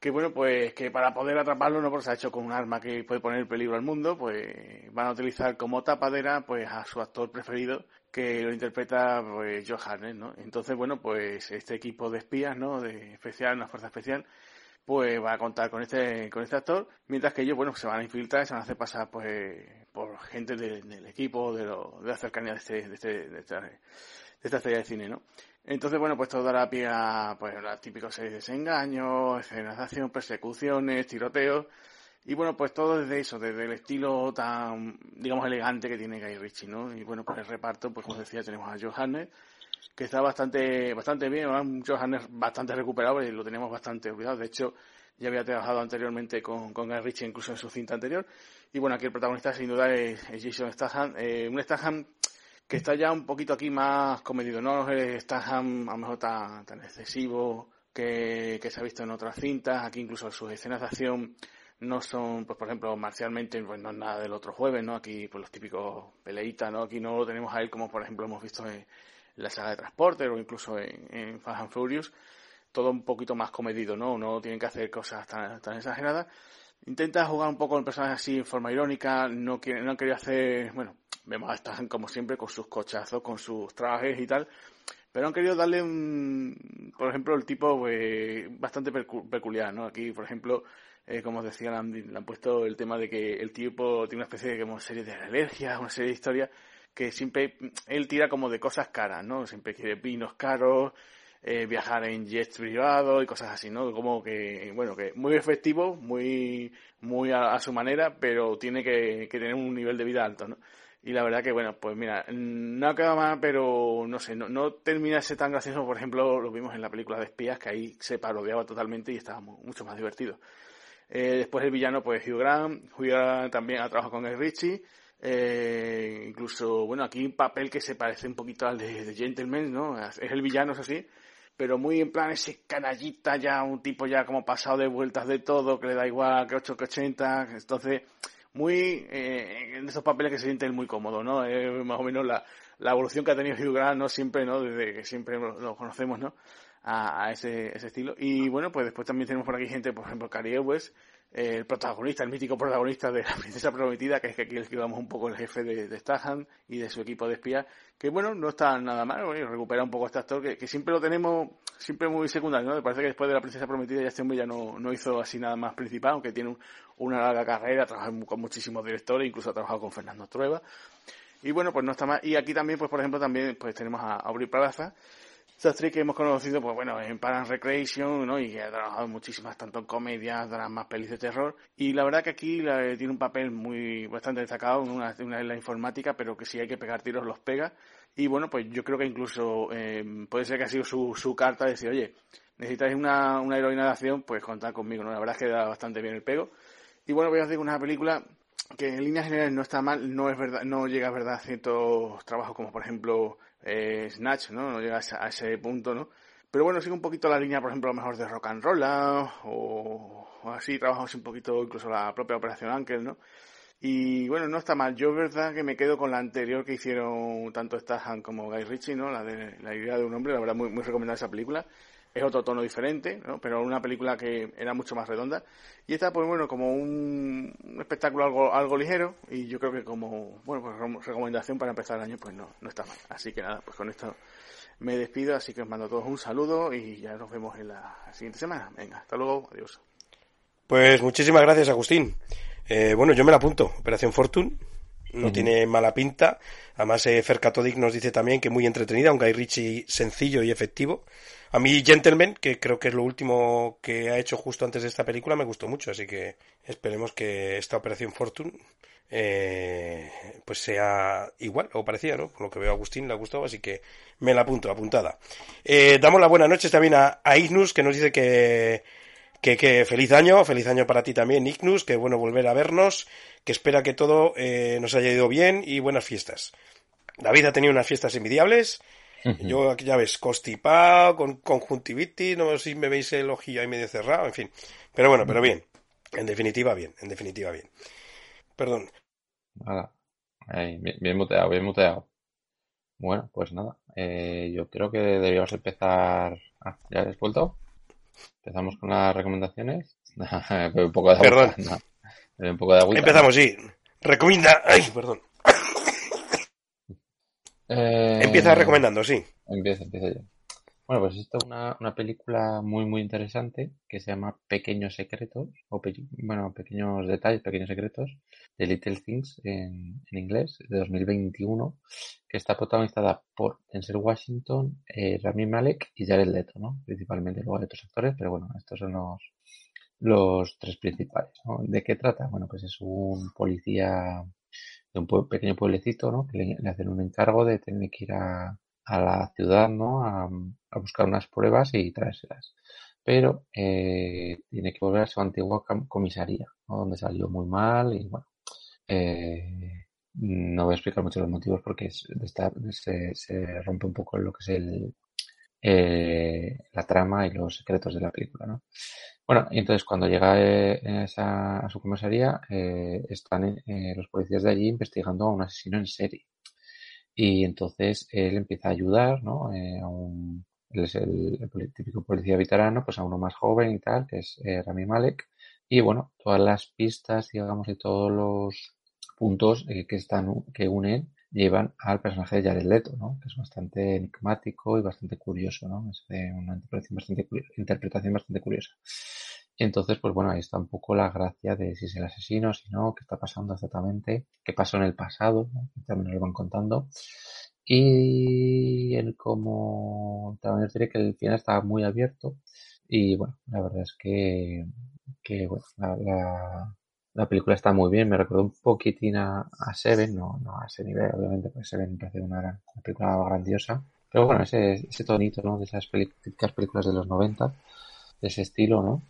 C: que bueno, pues que para poder atraparlo, no porque se ha hecho con un arma que puede poner peligro al mundo, pues van a utilizar como tapadera pues a su actor preferido, que lo interpreta pues Joe Harnett, ¿no? Entonces, bueno, pues este equipo de espías, ¿no? De especial, una fuerza especial, pues va a contar con este, con este actor, mientras que ellos, bueno, se van a infiltrar, se van a hacer pasar, pues, por gente del equipo, de, lo, de la cercanía de, este, de, este, de, esta, de esta estrella de cine, ¿no? Entonces, bueno, pues todo dará pie a, pues, las típicas series de desengaños, escenas de acción, persecuciones, tiroteos, y bueno, pues todo desde eso, desde el estilo tan, digamos, elegante que tiene Guy Ritchie, ¿no? Y bueno, pues el reparto, pues como decía, tenemos a Johannes, que está bastante bastante bien, un Johannes bastante recuperado y lo tenemos bastante olvidado. De hecho, ya había trabajado anteriormente con, con Guy incluso en su cinta anterior. Y bueno, aquí el protagonista sin duda es, Jason Statham, eh, un Statham que está ya un poquito aquí más comedido, no es Statham a lo mejor tan, tan excesivo que, que se ha visto en otras cintas, aquí incluso sus escenas de acción no son, pues por ejemplo, marcialmente, pues no es nada del otro jueves, ¿no? Aquí, pues los típicos peleitas, ¿no? Aquí no lo tenemos a él como, por ejemplo, hemos visto en, la saga de Transporter o incluso en, en Fast and Furious, todo un poquito más comedido, ¿no? No tienen que hacer cosas tan, tan exageradas. Intenta jugar un poco con personaje así en forma irónica, no quiere, no quería hacer, bueno, vemos a Stan como siempre con sus cochazos, con sus trajes y tal, pero han querido darle un, por ejemplo, el tipo pues, bastante peculiar, ¿no? Aquí, por ejemplo, eh, como os decía, le han, puesto el tema de que el tipo tiene una especie de como serie de alergias, una serie de historias que siempre él tira como de cosas caras, ¿no? Siempre quiere vinos caros, eh, viajar en jets privados y cosas así, ¿no? Como que, bueno, que muy efectivo, muy, muy a, su manera, pero tiene que, que, tener un nivel de vida alto, ¿no? Y la verdad que, bueno, pues mira, no quedado mal, pero no sé, no, no termina tan gracioso, por ejemplo, lo vimos en la película de espías, que ahí se parodiaba totalmente y estaba mucho más divertido. Eh, después el villano, pues Hugh Grant, Hugh también ha trabajado con el Richie, eh, incluso, bueno, aquí un papel que se parece un poquito al de, Gentleman, ¿no? Es el villano, es así, pero muy en plan ese canallita ya, un tipo ya como pasado de vueltas de todo, que le da igual que 8 que 80, entonces, muy, eh, en esos papeles que se sienten muy cómodo, ¿no? Más o menos la, la evolución que ha tenido Hugh Grant, ¿no? Siempre, ¿no? Desde que siempre lo conocemos, ¿no? A, ese, ese estilo. Y bueno, pues después también tenemos por aquí gente, por ejemplo, Cary Elwes, el protagonista, el mítico protagonista de La Princesa Prometida, que es que aquí escribamos un poco el jefe de, de Stahan y de su equipo de espías, que bueno, no está nada mal, recupera un poco este actor, que, siempre lo tenemos, siempre muy secundario, ¿no? Me parece que después de La Princesa Prometida ya este hombre ya no, no hizo así nada más principal, aunque tiene una larga carrera, trabaja con muchísimos directores, incluso ha trabajado con Fernando Trueba. Y bueno, pues no está mal. Y aquí también, pues por ejemplo, también pues tenemos a Aubrey Plaza, esta actriz que hemos conocido, pues bueno, en Parent Recreation, ¿no? Y ha trabajado muchísimas, tanto en comedias, dramas, pelis de terror. Y la verdad que aquí tiene un papel muy, bastante destacado, una, una en la informática, pero que si hay que pegar tiros los pega. Y bueno, pues yo creo que incluso eh, puede ser que ha sido su, su carta de decir, oye, necesitáis una, una heroína de acción, pues contad conmigo, ¿no? La verdad es que da bastante bien el pego. Y bueno, voy a hacer una película que en líneas generales no está mal, no es verdad, no llega a verdad a ciertos trabajos como por ejemplo eh, Snatch, ¿no? No llega a ese, punto, ¿no? Pero bueno, sigue un poquito la línea, por ejemplo, a lo mejor de Rock and Roll o, así, trabajamos un poquito incluso la propia Operación Ankel, ¿no? Y bueno, no está mal. Yo, verdad, que me quedo con la anterior que hicieron tanto Stahan como Guy Ritchie, ¿no? La de la idea de un hombre, la verdad, muy recomendada esa película. Es otro tono diferente, ¿no? Pero una película que era mucho más redonda. Y esta, pues bueno, como un, espectáculo algo, algo ligero. Y yo creo que como, bueno, pues recomendación para empezar el año, pues no, no está mal. Así que nada, pues con esto me despido. Así que os mando a todos un saludo y ya nos vemos en la siguiente semana. Venga, hasta luego. Adiós.
E: Pues muchísimas gracias, Agustín. Eh, bueno, yo me la apunto. Operación Fortune. No tiene mala pinta. Además, eh, Fer nos dice también que muy entretenida, un Guy Ritchie sencillo y efectivo. A mí, Gentleman, que creo que es lo último que ha hecho justo antes de esta película, me gustó mucho. Así que esperemos que esta Operación Fortune eh, pues sea igual o parecida, ¿no? Por lo que veo a Agustín le ha gustado, así que me la apunto, apuntada. Eh, damos las buenas noches también a, Ignus, que nos dice que que, que, feliz año, feliz año para ti también, Ignus, que bueno volver a vernos, que espera que todo eh, nos haya ido bien y buenas fiestas. David ha tenido unas fiestas envidiables. Yo, ya ves, constipado, con conjuntivitis, no sé si me veis el ojillo ahí medio cerrado, en fin. Pero bueno, pero bien. En definitiva, bien, en definitiva, bien. Perdón.
F: Nada. bien, muteado, bien muteado. Bueno, pues nada. Eh, yo creo que deberíamos empezar. Ah, ¿ya has vuelto? Empezamos con las recomendaciones. un poco de
E: Perdón.
F: un poco de
E: Empezamos, sí. Recomienda. Ay, perdón. Eh, empieza recomendando, sí.
F: Empieza, empieza yo. Bueno, pues esto es una, una película muy, muy interesante que se llama Pequeños Secretos, o bueno, Pequeños Detalles, Pequeños Secretos, de Little Things en, en inglés, de 2021, que está protagonizada por Denzel Washington, eh, Rami Malek y Jared Leto, ¿no? Principalmente, luego hay otros actores, pero bueno, estos son los, los tres principales, ¿no? ¿De qué trata? Bueno, pues es un policía de un pequeño pueblecito, ¿no? Que le, hacen un encargo de tener que ir a, la ciudad, ¿no? A, buscar unas pruebas y traérselas. Pero eh, tiene que volver a su antigua comisaría, donde salió muy mal y bueno, eh, no voy a explicar mucho los motivos porque se, se, rompe un poco lo que es el, eh, la trama y los secretos de la película, ¿no? Bueno, y entonces cuando llega eh, a su comisaría, eh, están eh, los policías de allí investigando a un asesino en serie. Y entonces él empieza a ayudar, ¿no? un, él es el, típico policía veterano, pues a uno más joven y tal, que es eh, Rami Malek. Y bueno, todas las pistas, digamos, y todos los puntos eh, que están, que unen, llevan al personaje de Jared Leto, ¿no? Que es bastante enigmático y bastante curioso, ¿no? Es de una interpretación bastante, interpretación bastante curiosa. Y entonces, pues bueno, ahí está un poco la gracia de si es el asesino, si no, qué está pasando exactamente, qué pasó en el pasado, ¿no? también nos lo van contando. Y el como también diré que el final estaba muy abierto. Y bueno, la verdad es que, que bueno, la, la, película está muy bien. Me recordó un poquitín a, Seven, no, no a ese nivel, obviamente, porque Seven me parece una, una película grandiosa. Pero bueno, ese, ese tonito, ¿no? De esas típicas películas de los 90, de ese estilo, ¿no?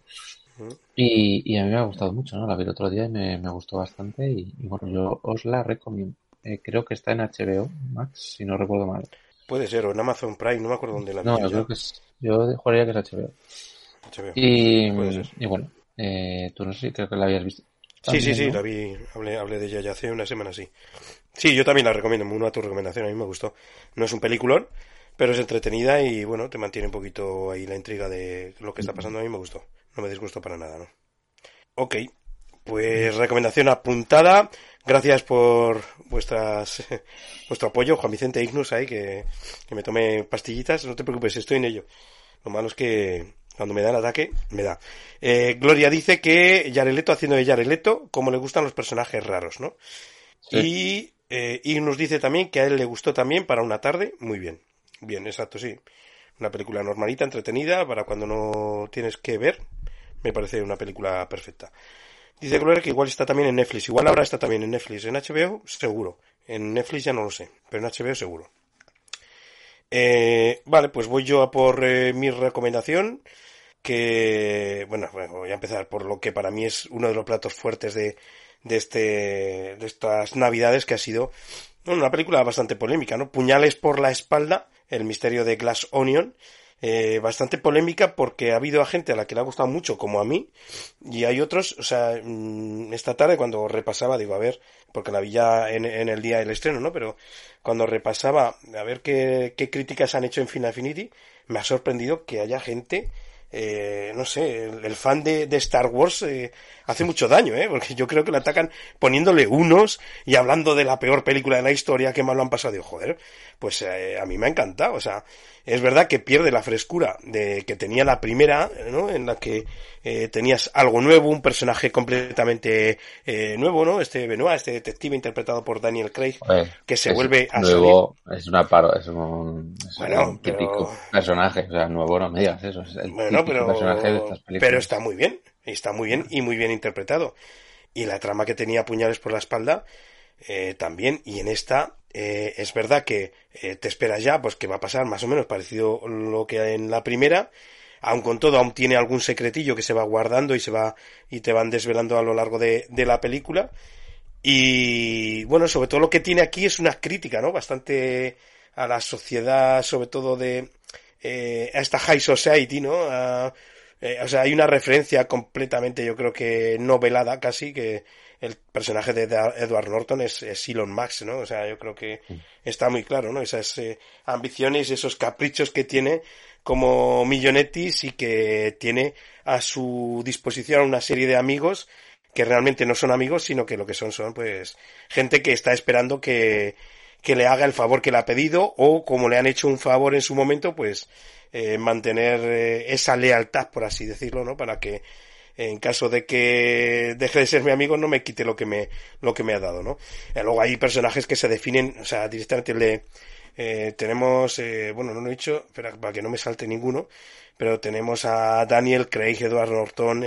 F: Y, y, a mí me ha gustado mucho, ¿no? La vi el otro día y me, me gustó bastante y, y, bueno, yo os la recomiendo. Eh, creo que está en HBO, Max, si no recuerdo mal.
E: Puede ser, o en Amazon Prime, no me acuerdo dónde la
F: vi. No, yo creo que es, yo juraría que es HBO. HBO. Y, y bueno, eh, tú no sé, creo que la habías visto.
E: Sí, sí, sí, la vi, hablé, hablé de ella ya hace una semana, sí. Sí, yo también la recomiendo, una a tu recomendación, a mí me gustó. No es un peliculón, pero es entretenida y bueno, te mantiene un poquito ahí la intriga de lo que está pasando, a mí me gustó. No me disgustó para nada, ¿no? Ok, pues recomendación apuntada. Gracias por vuestras, vuestro apoyo, Juan Vicente Ignus, ahí, que, que me tome pastillitas. No te preocupes, estoy en ello. Lo malo es que cuando me da el ataque, me da. Eh, Gloria dice que Yareleto haciendo de Yareleto, como le gustan los personajes raros, ¿no? Y eh, Ignus dice también que a él le gustó también para una tarde. Muy bien. Bien, exacto, sí. Una película normalita, entretenida, para cuando no tienes que ver. Me parece una película perfecta. Dice Gloria que igual está también en Netflix. Igual ahora está también en Netflix. En HBO, seguro. En Netflix ya no lo sé, pero en HBO seguro. Eh, vale, pues voy yo a por eh, mi recomendación. Que, bueno, voy a empezar por lo que para mí es uno de los platos fuertes de, de, este, de estas navidades, que ha sido una película bastante polémica, ¿no? Puñales por la espalda, el misterio de Glass Onion, eh, bastante polémica porque ha habido a gente a la que le ha gustado mucho, como a mí, y hay otros, o sea, mm, esta tarde cuando repasaba, digo, a ver, porque la vi ya en, el día del estreno, ¿no? Pero cuando repasaba a ver qué, qué críticas han hecho en Final Infinity, me ha sorprendido que haya gente eh, no sé, el, fan de, de, Star Wars eh, hace mucho daño, ¿eh? Porque yo creo que le atacan poniéndole unos y hablando de la peor película de la historia, que mal lo han pasado. Digo, joder, pues eh, a mí me ha encantado. O sea, es verdad que pierde la frescura de que tenía la primera, ¿no? En la que eh, tenías algo nuevo, un personaje completamente eh, nuevo, ¿no? Este Benoit, este detective interpretado por Daniel Craig, que se vuelve
F: a nuevo, Es una paro, es un, típico personaje, o sea, nuevo no me digas eso. Es el bueno,
E: pero, personaje de estas películas. pero está muy bien, está muy bien y muy bien interpretado. Y la trama que tenía puñales por la espalda, eh, también, y en esta eh, es verdad que eh, te esperas ya, pues que va a pasar más o menos parecido lo que en la primera, aun con todo, aún tiene algún secretillo que se va guardando y se va, y te van desvelando a lo largo de, la película. Y bueno, sobre todo lo que tiene aquí es una crítica, ¿no? Bastante a la sociedad, sobre todo de, a esta high society, ¿no? O sea, hay una referencia completamente, yo creo que novelada casi, que, el personaje de Edward Norton es, Elon Max, ¿no? O sea, yo creo que está muy claro, ¿no? Esas eh, ambiciones, esos caprichos que tiene como Millonetis y que tiene a su disposición una serie de amigos que realmente no son amigos, sino que lo que son son, pues, gente que está esperando que, que le haga el favor que le ha pedido o como le han hecho un favor en su momento, pues, eh, mantener eh, esa lealtad, por así decirlo, ¿no? Para que en caso de que deje de ser mi amigo no me quite lo que me lo que me ha dado no eh, luego hay personajes que se definen o sea directamente le eh, tenemos eh, bueno no lo he dicho pero para que no me salte ninguno pero tenemos a Daniel Craig, Edward Norton,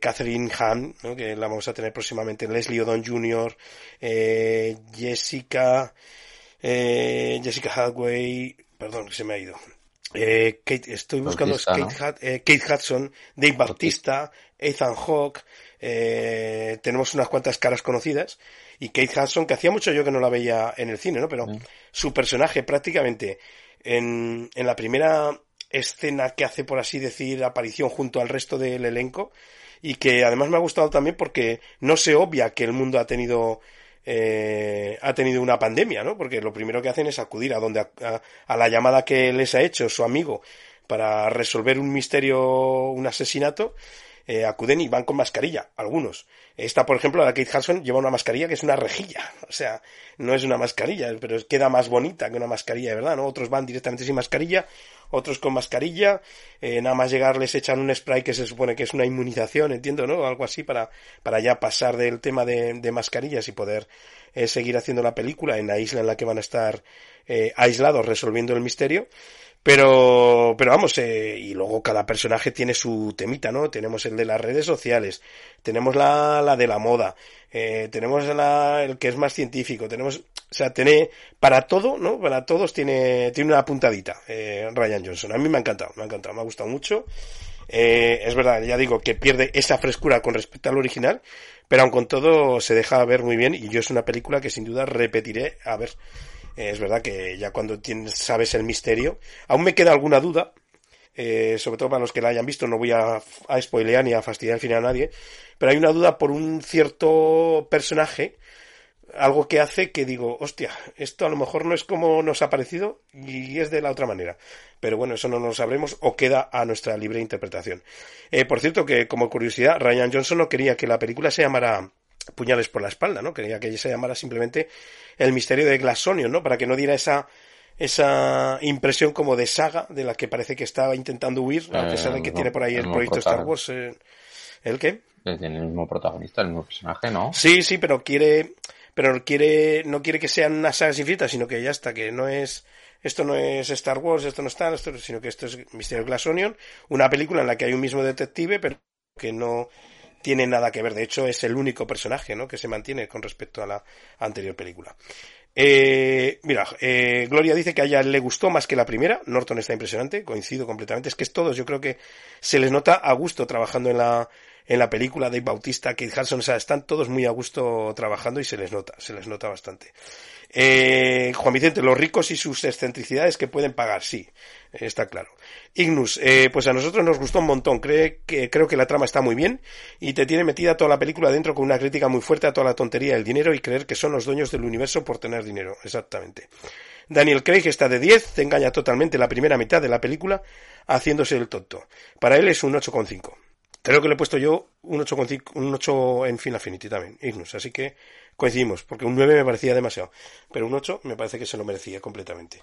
E: Catherine Hahn, que la vamos a tener próximamente, Leslie Odom Jr., Jessica, Jessica Hadway, perdón, se me ha ido, eh, Kate, estoy buscando eh, Kate, Hudson, Dave Bautista, Ethan Hawke, eh, tenemos unas cuantas caras conocidas y Kate Hudson, que hacía mucho yo que no la veía en el cine, ¿no? Pero su personaje prácticamente en, en la primera escena que hace, por así decir, aparición junto al resto del elenco y que además me ha gustado también porque no se obvia que el mundo ha tenido eh, ha tenido una pandemia, ¿no? Porque lo primero que hacen es acudir a donde a, la llamada que les ha hecho su amigo para resolver un misterio, un asesinato, eh, acuden y van con mascarilla, algunos. Esta, por ejemplo, la Kate Hudson lleva una mascarilla que es una rejilla, o sea, no es una mascarilla, pero queda más bonita que una mascarilla de verdad, ¿no? Otros van directamente sin mascarilla, otros con mascarilla, eh, nada más llegar les echan un spray que se supone que es una inmunización, entiendo, ¿no? Algo así para, para ya pasar del tema de, de mascarillas y poder eh, seguir haciendo la película en la isla en la que van a estar eh, aislados resolviendo el misterio. Pero, pero vamos, eh, y luego cada personaje tiene su temita, ¿no? Tenemos el de las redes sociales, tenemos la, la de la moda, eh, tenemos la, el que es más científico, tenemos, o sea, tiene, para todo, ¿no? Para todos tiene, tiene una puntadita, eh, Ryan Johnson. A mí me ha encantado, me ha encantado, me ha gustado mucho. Eh, es verdad, ya digo que pierde esa frescura con respecto al original, pero aun con todo se deja ver muy bien y yo es una película que sin duda repetiré a ver es verdad que ya cuando tienes, sabes el misterio, aún me queda alguna duda, eh, sobre todo para los que la hayan visto, no voy a, a spoilear ni a fastidiar el final a nadie, pero hay una duda por un cierto personaje, algo que hace que digo, hostia, esto a lo mejor no es como nos ha parecido y es de la otra manera. Pero bueno, eso no lo sabremos o queda a nuestra libre interpretación. Eh, por cierto, que como curiosidad, Ryan Johnson no quería que la película se llamara puñales por la espalda, ¿no? Quería que se llamara simplemente el misterio de Glassonion, ¿no? Para que no diera esa esa impresión como de saga de la que parece que estaba intentando huir, a eh, pesar de que tiene por ahí el, proyecto Star Wars. Eh, ¿El qué?
F: Tiene el mismo protagonista, el mismo personaje, ¿no?
E: Sí, sí, pero quiere, pero quiere, no quiere que sean unas sagas infinitas, sino que ya está, que no es, esto no es Star Wars, esto no está, esto, sino que esto es Misterio Glass Onion, una película en la que hay un mismo detective, pero que no, tiene nada que ver. De hecho, es el único personaje ¿no? que se mantiene con respecto a la anterior película. Eh, mira, eh, Gloria dice que a ella le gustó más que la primera. Norton está impresionante, coincido completamente. Es que es todos, yo creo que se les nota a gusto trabajando en la, en la película, Dave Bautista, Kate Hudson, o sea, están todos muy a gusto trabajando y se les nota, se les nota bastante. Eh, Juan Vicente, los ricos y sus excentricidades que pueden pagar, sí, está claro. Ignus, eh, pues a nosotros nos gustó un montón, Cree que, creo que la trama está muy bien y te tiene metida toda la película dentro con una crítica muy fuerte a toda la tontería del dinero y creer que son los dueños del universo por tener dinero, exactamente. Daniel Craig está de 10, te engaña totalmente la primera mitad de la película haciéndose el tonto. Para él es un 8,5. Creo que le he puesto yo un 8,5, un 8 en Final Affinity también, Ignus, así que coincidimos, porque un 9 me parecía demasiado, pero un 8 me parece que se lo merecía completamente.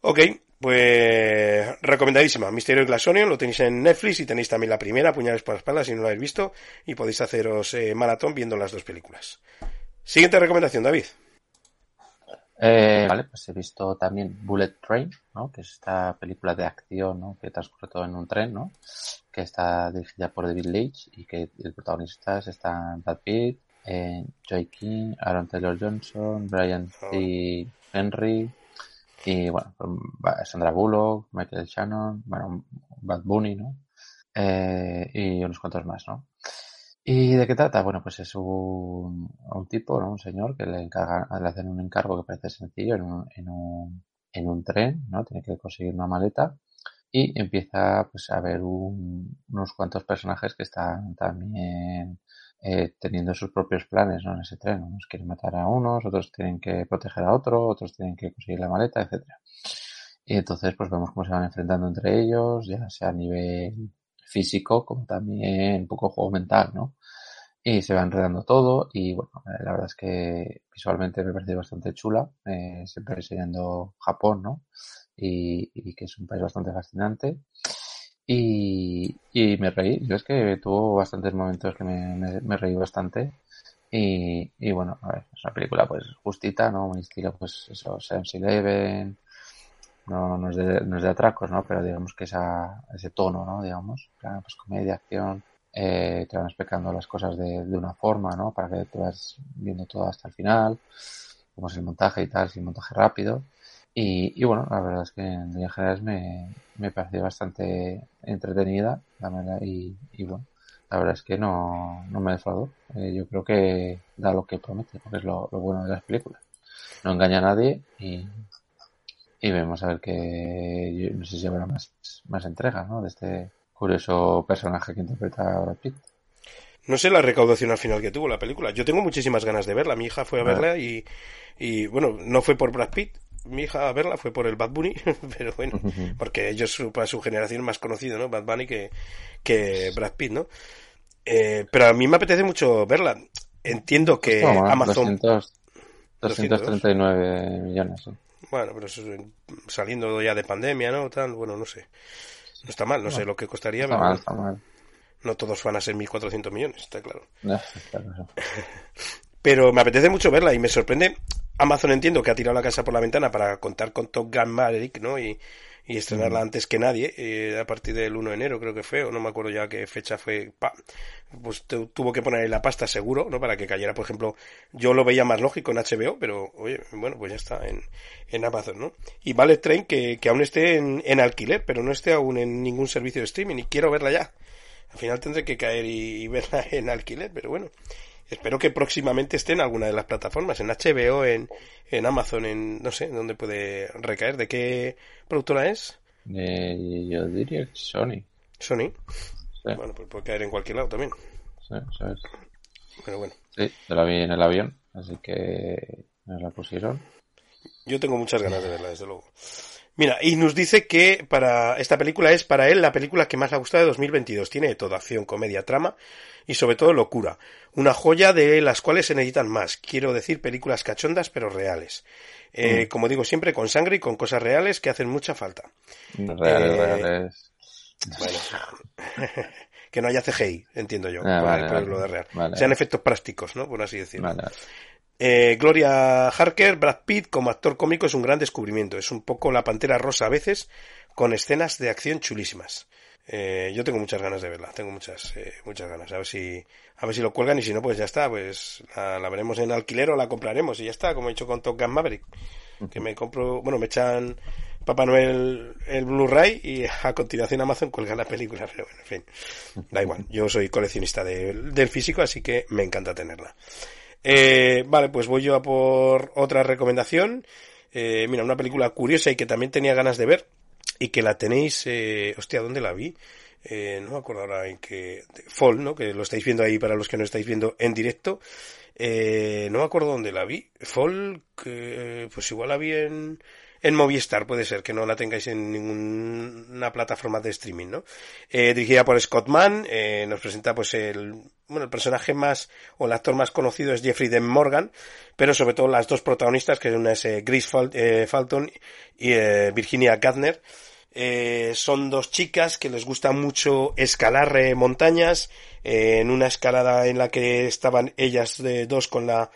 E: Ok, pues recomendadísima. Misterio de Glass lo tenéis en Netflix y tenéis también la primera, Puñales por las espaldas, si no lo habéis visto, y podéis haceros eh, maratón viendo las dos películas. Siguiente recomendación, David.
F: Eh, vale, pues he visto también Bullet Train, ¿no? que es esta película de acción que transcurre todo en un tren, ¿no? que está dirigida por David Leitch y que el protagonista está Brad Pitt, eh, Joy King, Aaron Taylor Johnson, Brian C. Henry y bueno, pues, Sandra Bullock, Michael Shannon, bueno, Bad Bunny, ¿no? Eh, y unos cuantos más, ¿no? ¿Y de qué trata? Bueno, pues es un, un tipo, ¿no? Un señor que le encarga, le hacen un encargo que parece sencillo en un, en un, en un tren, ¿no? Tiene que conseguir una maleta y empieza pues a ver unos cuantos personajes que están también eh, teniendo sus propios planes ¿no? en ese tren. Unos quieren matar a unos, otros tienen que proteger a otro, otros tienen que conseguir la maleta, etcétera. Y entonces pues vemos cómo se van enfrentando entre ellos, ya sea a nivel físico como también un poco juego mental, ¿no? Y se va enredando todo y bueno, eh, la verdad es que visualmente me parece bastante chula, eh, siempre enseñando Japón, ¿no? Y, y, que es un país bastante fascinante. Y, y me reí, yo es que tuvo bastantes momentos que me, reí bastante. Y, y, bueno, a ver, es una película pues justita, ¿no? Un estilo pues eso, Sense Eleven, no, no, es de, no es de atracos, ¿no? Pero digamos que esa, ese tono, ¿no? Digamos, pues comedia, acción, eh, te van explicando las cosas de, de una forma, ¿no? Para que te vas viendo todo hasta el final, como es el montaje y tal, si el montaje rápido. Y, y bueno, la verdad es que en líneas generales me, me pareció bastante entretenida, la verdad, y, y bueno, la verdad es que no, no me defraudó. Eh, yo creo que da lo que promete, porque es lo, lo bueno de las películas. No engaña a nadie y, y vemos a ver que no sé si habrá más, más entregas ¿no? de este curioso personaje que interpreta Brad Pitt.
E: No sé la recaudación al final que tuvo la película. Yo tengo muchísimas ganas de verla. Mi hija fue a verla y, y bueno, no fue por Brad Pitt, mi hija a verla fue por el Bad Bunny, pero bueno, porque ellos para su generación más conocido, ¿no? Bad Bunny que, que Brad Pitt, ¿no? Eh, pero a mí me apetece mucho verla. Entiendo que Amazon...
F: 239 millones.
E: Bueno, pero saliendo ya de pandemia, ¿no? Tal, bueno, no sé. No está mal, no, sé lo que costaría.
F: Está mal, está mal.
E: No todos van a ser 1.400 millones, está claro. pero me apetece mucho verla y me sorprende Amazon entiendo que ha tirado la casa por la ventana para contar con Top Gun Maverick, ¿no? Y, y estrenarla mm. antes que nadie, eh, a partir del 1 de enero creo que fue, o no me acuerdo ya qué fecha fue, pa, pues tuvo que poner la pasta seguro, ¿no? Para que cayera, por ejemplo, yo lo veía más lógico en HBO, pero oye, bueno, pues ya está en, en Amazon, ¿no? Y vale Train que, que aún esté en, en alquiler, pero no esté aún en ningún servicio de streaming y quiero verla ya. Al final tendré que caer y verla en alquiler, pero bueno. Espero que próximamente esté en alguna de las plataformas, en HBO, en, en Amazon, en no sé, dónde puede recaer. ¿De qué productora es?
F: Eh, yo diría que Sony.
E: Sony. Bueno, pues puede caer en cualquier lado también.
F: Sí, sabes.
E: Pero bueno.
F: Sí, yo la vi en el avión, así que nos la pusieron.
E: Yo tengo muchas ganas de verla, desde luego. Mira, y nos dice que para esta película es para él la película que más le ha gustado de 2022. Tiene toda acción, comedia, trama y sobre todo locura. Una joya de las cuales se necesitan más. Quiero decir películas cachondas pero reales. Eh, mm. Como digo siempre, con sangre y con cosas reales que hacen mucha falta.
F: Reales, eh, reales.
E: Bueno, que no haya CGI, entiendo yo, ah, para, lo de real. Sean efectos prácticos, ¿no? Por así decirlo. Eh, Gloria Harker, Brad Pitt como actor cómico es un gran descubrimiento. Es un poco la pantera rosa a veces, con escenas de acción chulísimas. Eh, yo tengo muchas ganas de verla, tengo muchas, eh, muchas ganas. A ver si, a ver si lo cuelgan y si no, pues ya está, pues la, veremos en alquiler o la compraremos y ya está, como he dicho con Top Gun Maverick. Que me compro, bueno, me echan Papá Noel el Blu-ray y a continuación Amazon cuelga la película, pero bueno, en fin, da igual, yo soy coleccionista del físico, así que me encanta tenerla. Eh, vale, pues voy yo a por otra recomendación. Eh, mira, una película curiosa y que también tenía ganas de ver y que la tenéis, eh, hostia, ¿dónde la vi? Eh, no me acuerdo ahora en que, Fall, ¿no? Que lo estáis viendo ahí para los que no estáis viendo en directo. Eh, no me acuerdo dónde la vi. Fall, que, pues igual la vi en, en Movistar, puede ser que no la tengáis en ninguna plataforma de streaming, ¿no? Eh, dirigida por Scott Mann, eh, nos presenta pues el, bueno, el personaje más, o el actor más conocido es Jeffrey Dean Morgan, pero sobre todo las dos protagonistas, que una es eh, Grace Falton y eh, Virginia Gardner, son dos chicas que les gusta mucho escalar montañas, en una escalada en la que estaban ellas dos con la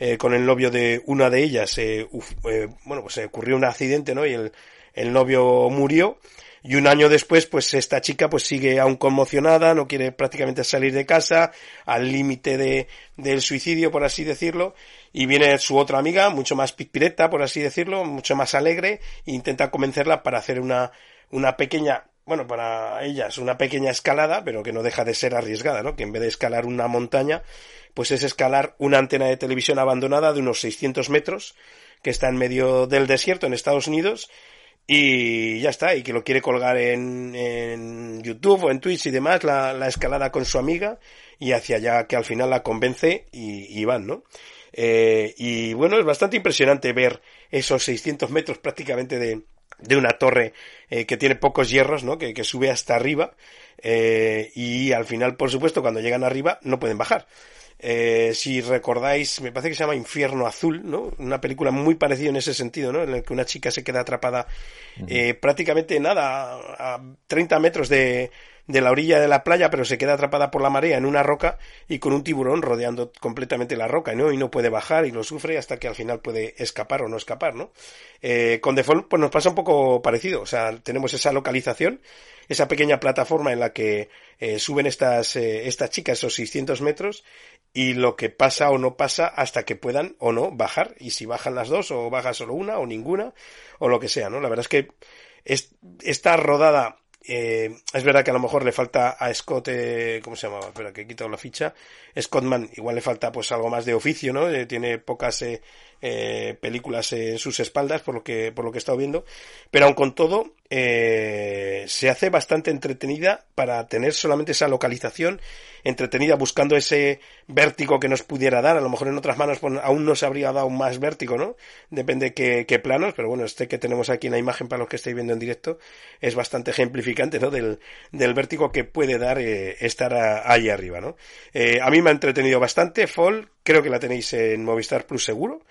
E: eh, con el novio de una de ellas, eh, eh, bueno, pues se ocurrió un accidente, ¿no? Y el, el novio murió. Y un año después, pues esta chica pues sigue aún conmocionada, no quiere prácticamente salir de casa, al límite de, del suicidio, por así decirlo, y viene su otra amiga, mucho más pipireta, por así decirlo, mucho más alegre, e intenta convencerla para hacer una, una pequeña, bueno, para ellas una pequeña escalada, pero que no deja de ser arriesgada, ¿no? Que en vez de escalar una montaña, pues es escalar una antena de televisión abandonada de unos 600 metros que está en medio del desierto en Estados Unidos y ya está, y que lo quiere colgar en, en YouTube o en Twitch y demás, la, la, escalada con su amiga y hacia allá que al final la convence y, y van, ¿no? Eh, y bueno, es bastante impresionante ver esos 600 metros prácticamente de, de una torre eh, que tiene pocos hierros, ¿no? Que, que sube hasta arriba eh, y al final, por supuesto, cuando llegan arriba no pueden bajar. Eh, si recordáis, me parece que se llama Infierno Azul, ¿no? Una película muy parecida en ese sentido, ¿no? En la que una chica se queda atrapada eh, prácticamente nada, a 30 metros de, de la orilla de la playa, pero se queda atrapada por la marea en una roca y con un tiburón rodeando completamente la roca, ¿no? Y no puede bajar y lo sufre hasta que al final puede escapar o no escapar, ¿no? Eh, con Default, pues nos pasa un poco parecido, o sea, tenemos esa localización, esa pequeña plataforma en la que eh, suben estas, eh, estas chicas esos 600 metros y lo que pasa o no pasa hasta que puedan o no bajar y si bajan las dos o baja solo una o ninguna o lo que sea, ¿no? La verdad es que es, está rodada eh, es verdad que a lo mejor le falta a Scott, eh, ¿cómo se llamaba? Espera, que he quitado la ficha. Scottman, igual le falta pues algo más de oficio, ¿no? Eh, tiene pocas eh, eh, películas en sus espaldas, por lo que, por lo que he estado viendo. Pero aun con todo, eh, se hace bastante entretenida para tener solamente esa localización entretenida buscando ese vértigo que nos pudiera dar. A lo mejor en otras manos pues, aún nos habría dado más vértigo, ¿no? Depende qué, qué planos, pero bueno, este que tenemos aquí en la imagen para los que estáis viendo en directo es bastante ejemplificante, ¿no? Del, del vértigo que puede dar eh, estar ahí arriba, ¿no? Eh, a mí me ha entretenido bastante. Fall, creo que la tenéis en Movistar Plus seguro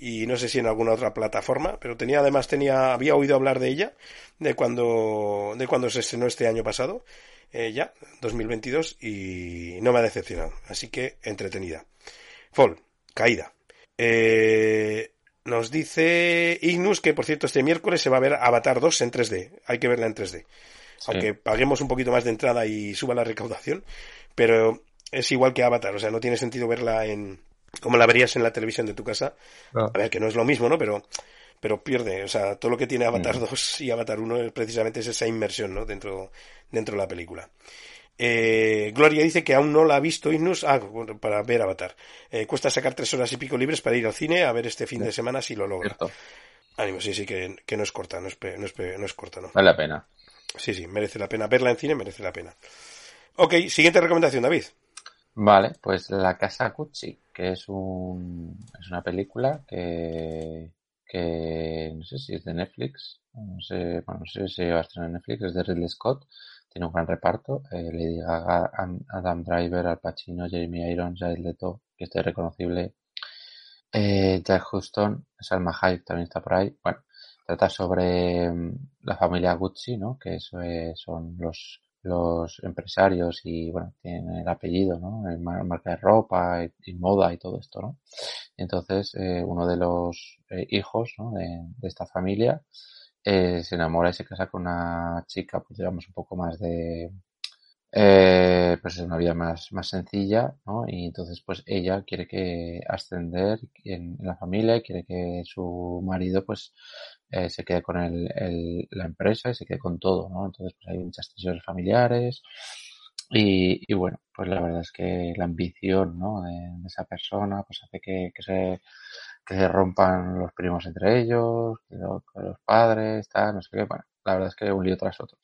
E: y no sé si en alguna otra plataforma, pero tenía además tenía había oído hablar de ella de cuando de cuando se estrenó este año pasado eh, ya, 2022, y no me ha decepcionado. Así que entretenida. Fall, caída. Eh, nos dice Ignus que, por cierto, este miércoles se va a ver Avatar 2 en 3D. Hay que verla en 3D. Aunque paguemos un poquito más de entrada y suba la recaudación, pero es igual que Avatar, o sea, no tiene sentido verla en como la verías en la televisión de tu casa. A ver, que no es lo mismo, ¿no? Pero pero pierde, o sea, todo lo que tiene Avatar 2 mm. y Avatar 1 precisamente es esa inmersión, ¿no? Dentro, dentro de la película. Eh, Gloria dice que aún no la ha visto Ignus ah, para ver Avatar. Eh, cuesta sacar tres horas y pico libres para ir al cine a ver este fin de semana si lo logra. Ánimo, sí, sí, que, que, no es corta, no es, no es, no es corta, ¿no?
F: Vale la pena.
E: Sí, sí, merece la pena. Verla en cine merece la pena. Ok, siguiente recomendación, David.
F: Vale, pues La Casa Gucci, que es, un, es una película que, que no sé si es de Netflix, no sé, bueno, no sé si va a estar en Netflix, es de Ridley Scott, tiene un gran reparto, eh, Lady Gaga, Adam Driver, Al Pacino, Jamie Irons, Jared Leto, que esté reconocible, eh, Jack Huston, Salma Hayek también está por ahí, bueno, trata sobre mm, la familia Gucci, ¿no? Que eso, son los los empresarios y bueno, tienen el apellido, ¿no? El marca de ropa y, moda y todo esto, ¿no? Entonces, eh, uno de los eh, hijos ¿no? de, esta familia eh, se enamora y se casa con una chica, pues digamos, un poco más de, eh, pues es una vida más, más sencilla, ¿no? Y entonces pues ella quiere que ascender en, la familia, quiere que su marido pues eh, se quede con el, la empresa y se quede con todo, ¿no? Entonces pues hay muchas tensiones familiares y, y bueno, pues la verdad es que la ambición, ¿no? De, esa persona pues hace que, que se que se rompan los primos entre ellos, que, los padres, tal, no sé qué, bueno, la verdad es que un lío tras otro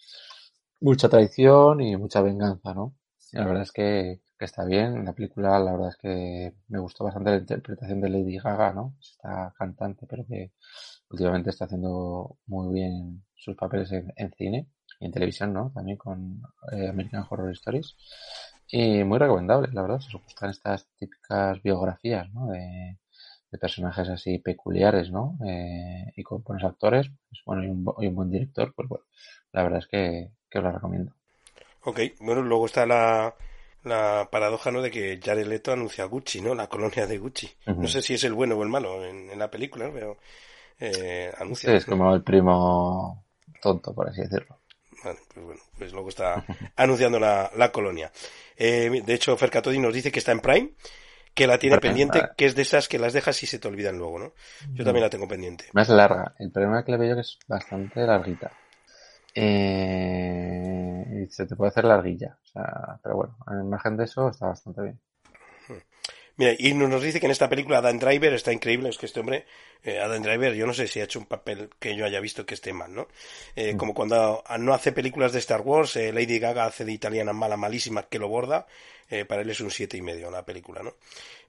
F: mucha traición y mucha venganza, ¿no? la verdad es que, está bien. La película, la verdad es que me gustó bastante la interpretación de Lady Gaga, ¿no? Está cantante, pero que últimamente está haciendo muy bien sus papeles en, cine y en televisión, ¿no? También con eh, American Horror Stories. Y muy recomendable, la verdad. Se gustan estas típicas biografías, ¿no? De, personajes así peculiares, ¿no? Eh, y con buenos actores, pues, bueno, y un, y un buen director, pues bueno, la verdad es que que os la recomiendo.
E: Ok, bueno, luego está la, la paradoja ¿no? de que Jared Leto anuncia Gucci, ¿no? La colonia de Gucci. No sé si es el bueno o el malo en, la película, pero eh, anuncia.
F: es como el primo tonto, por así decirlo.
E: Vale, pues bueno, pues luego está anunciando la, la colonia. Eh, de hecho, Fercatodi nos dice que está en Prime, que la tiene pendiente, que es de esas que las dejas y se te olvidan luego, ¿no? Yo también la tengo pendiente.
F: Más larga. El problema que le veo que es bastante larguita. Eh, se te puede hacer larguilla. O sea, pero bueno, en margen de eso está bastante bien.
E: Mira, y nos dice que en esta película Adam Driver está increíble, es que este hombre, eh, Adam Driver, yo no sé si ha hecho un papel que yo haya visto que esté mal, ¿no? Eh, mm. Como cuando no hace películas de Star Wars, eh, Lady Gaga hace de italiana mala, malísima, que lo borda, para él es un siete y medio la película, ¿no?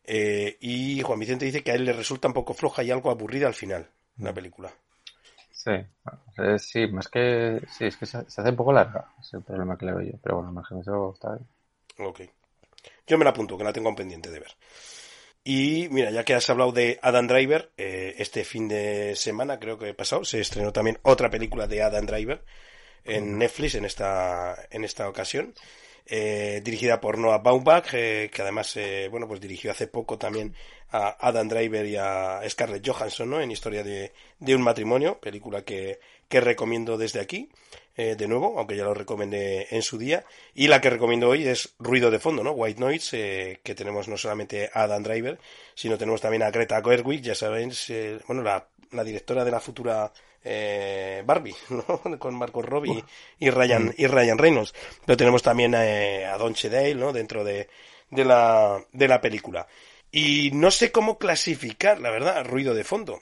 E: y Juan Vicente dice que a él le resulta un poco floja y algo aburrida al final, la mm. película.
F: Sí, sí, más que. Sí, es que se, hace un poco larga. Es el problema que le veo yo. Pero bueno, más que eso está bien.
E: Ok. Yo me la apunto, que la tengo pendiente de ver. Y mira, ya que has hablado de Adam Driver, eh, este fin de semana, creo que he pasado, se estrenó también otra película de Adam Driver en Netflix en esta, en esta ocasión. Eh, dirigida por Noah Baumbach, eh, que además, eh, bueno, pues dirigió hace poco también a Adam Driver y a Scarlett Johansson, ¿no? En Historia de, de un matrimonio, película que, que recomiendo desde aquí, eh, de nuevo, aunque ya lo recomendé en su día. Y la que recomiendo hoy es Ruido de Fondo, ¿no? White Noise, eh, que tenemos no solamente a Adam Driver, sino tenemos también a Greta Gerwig, ya sabéis, bueno, la, la directora de la futura eh, Barbie, ¿no? con Marco Robbie y Ryan, y Ryan Reynolds. Pero tenemos también eh, a Don Cheadle, ¿no? Dentro de, de, la, de la película. Y no sé cómo clasificar, la verdad, ruido de fondo.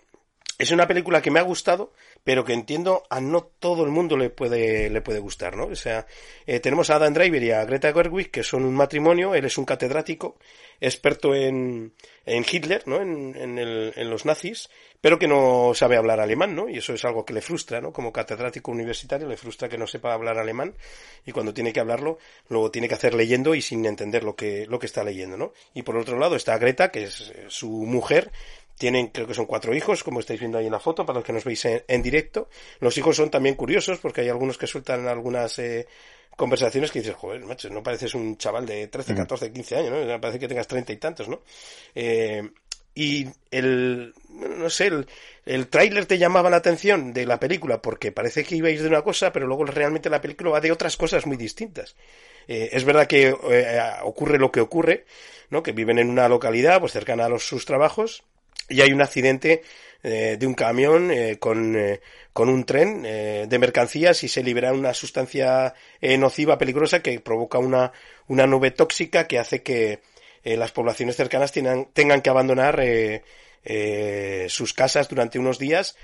E: Es una película que me ha gustado, pero que entiendo a no todo el mundo le puede, le puede gustar, ¿no? O sea, eh, tenemos a Adam Driver y a Greta Gerwig, que son un matrimonio, él es un catedrático, experto en, en Hitler, ¿no? En, en, el, en los nazis, pero que no sabe hablar alemán, ¿no? Y eso es algo que le frustra, ¿no? Como catedrático universitario le frustra que no sepa hablar alemán y cuando tiene que hablarlo, luego tiene que hacer leyendo y sin entender lo que, lo que está leyendo, ¿no? Y por otro lado está Greta, que es eh, su mujer, tienen, creo que son cuatro hijos, como estáis viendo ahí en la foto, para los que nos veis en, directo. Los hijos son también curiosos, porque hay algunos que sueltan algunas eh, conversaciones que dices, joder, macho, no pareces un chaval de 13, 14, 15 años, ¿no? Parece que tengas treinta y tantos, ¿no? Eh, y el, no sé, el, el tráiler te llamaba la atención de la película porque parece que iba a ir de una cosa, pero luego realmente la película va de otras cosas muy distintas. Eh, es verdad que eh, ocurre lo que ocurre, ¿no? Que viven en una localidad, pues cercana a los, sus trabajos, y hay un accidente eh, de un camión eh, con, eh, con, un tren de mercancías y se libera una sustancia nociva, peligrosa, que provoca una, una nube tóxica que hace que las poblaciones cercanas tengan, tengan que abandonar sus casas durante unos días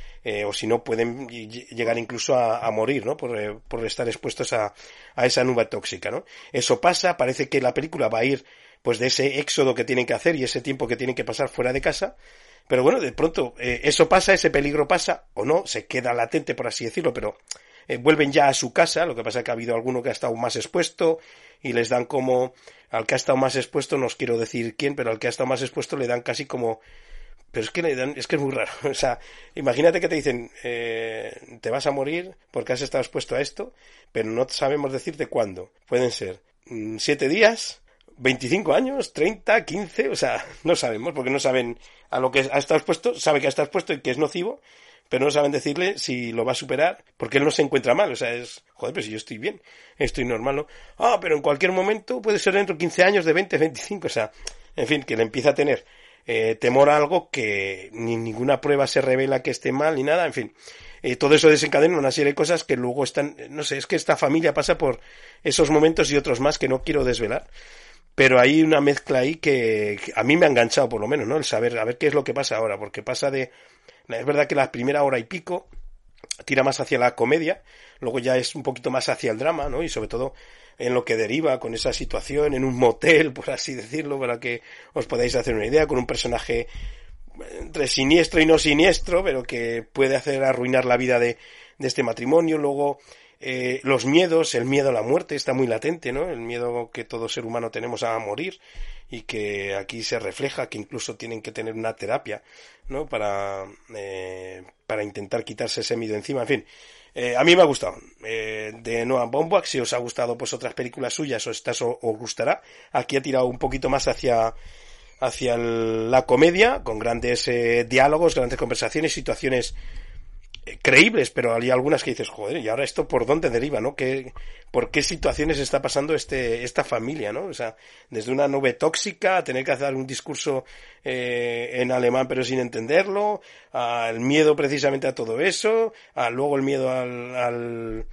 E: o si no pueden llegar incluso a, a morir ¿no? por, por, estar expuestos a, a esa nube tóxica. ¿no? Eso pasa, parece que la película va a ir pues de ese éxodo que tienen que hacer y ese tiempo que tienen que pasar fuera de casa pero bueno, de pronto eh, eso pasa, ese peligro pasa, o no, se queda latente, por así decirlo, pero eh, vuelven ya a su casa, lo que pasa es que ha habido alguno que ha estado más expuesto y les dan como, al que ha estado más expuesto, no os quiero decir quién, pero al que ha estado más expuesto le dan casi como, pero es que le dan, es que es muy raro, o sea, imagínate que te dicen, eh, te vas a morir porque has estado expuesto a esto, pero no sabemos decirte cuándo, pueden ser mm, siete días, 25 años, 30, 15, o sea, no sabemos, porque no saben a lo que ha estado expuesto, sabe que ha estado expuesto y que es nocivo, pero no saben decirle si lo va a superar, porque él no se encuentra mal, o sea, es, joder, pero si yo estoy bien, estoy normal, ¿no? Ah, pero en cualquier momento puede ser dentro de 15 años, de 20, 25, o sea, en fin, que le empieza a tener eh, temor a algo que ni ninguna prueba se revela que esté mal ni nada, en fin. Eh, todo eso desencadena una serie de cosas que luego están, no sé, es que esta familia pasa por esos momentos y otros más que no quiero desvelar, pero hay una mezcla ahí que, a mí me ha enganchado por lo menos, ¿no? El saber, a ver qué es lo que pasa ahora, porque pasa de, es verdad que la primera hora y pico tira más hacia la comedia, luego ya es un poquito más hacia el drama, ¿no? Y sobre todo en lo que deriva con esa situación en un motel, por así decirlo, para que os podáis hacer una idea, con un personaje entre siniestro y no siniestro, pero que puede hacer arruinar la vida de, de este matrimonio. Luego, eh, los miedos, el miedo a la muerte está muy latente, ¿no? El miedo que todo ser humano tenemos a morir y que aquí se refleja que incluso tienen que tener una terapia, ¿no? Para, eh, para intentar quitarse ese miedo encima. En fin, eh, a mí me ha gustado. Eh, de Noah Baumbach, si os ha gustado pues otras películas suyas o estas os, gustará. Aquí ha tirado un poquito más hacia hacia la comedia, con grandes eh, diálogos, grandes conversaciones, situaciones creíbles, pero hay algunas que dices, joder, ¿y ahora esto por dónde deriva, no? ¿Qué, ¿Por qué situaciones está pasando este, esta familia, no? O sea, desde una nube tóxica a tener que hacer un discurso eh, en alemán pero sin entenderlo, al miedo precisamente a todo eso, a luego el miedo al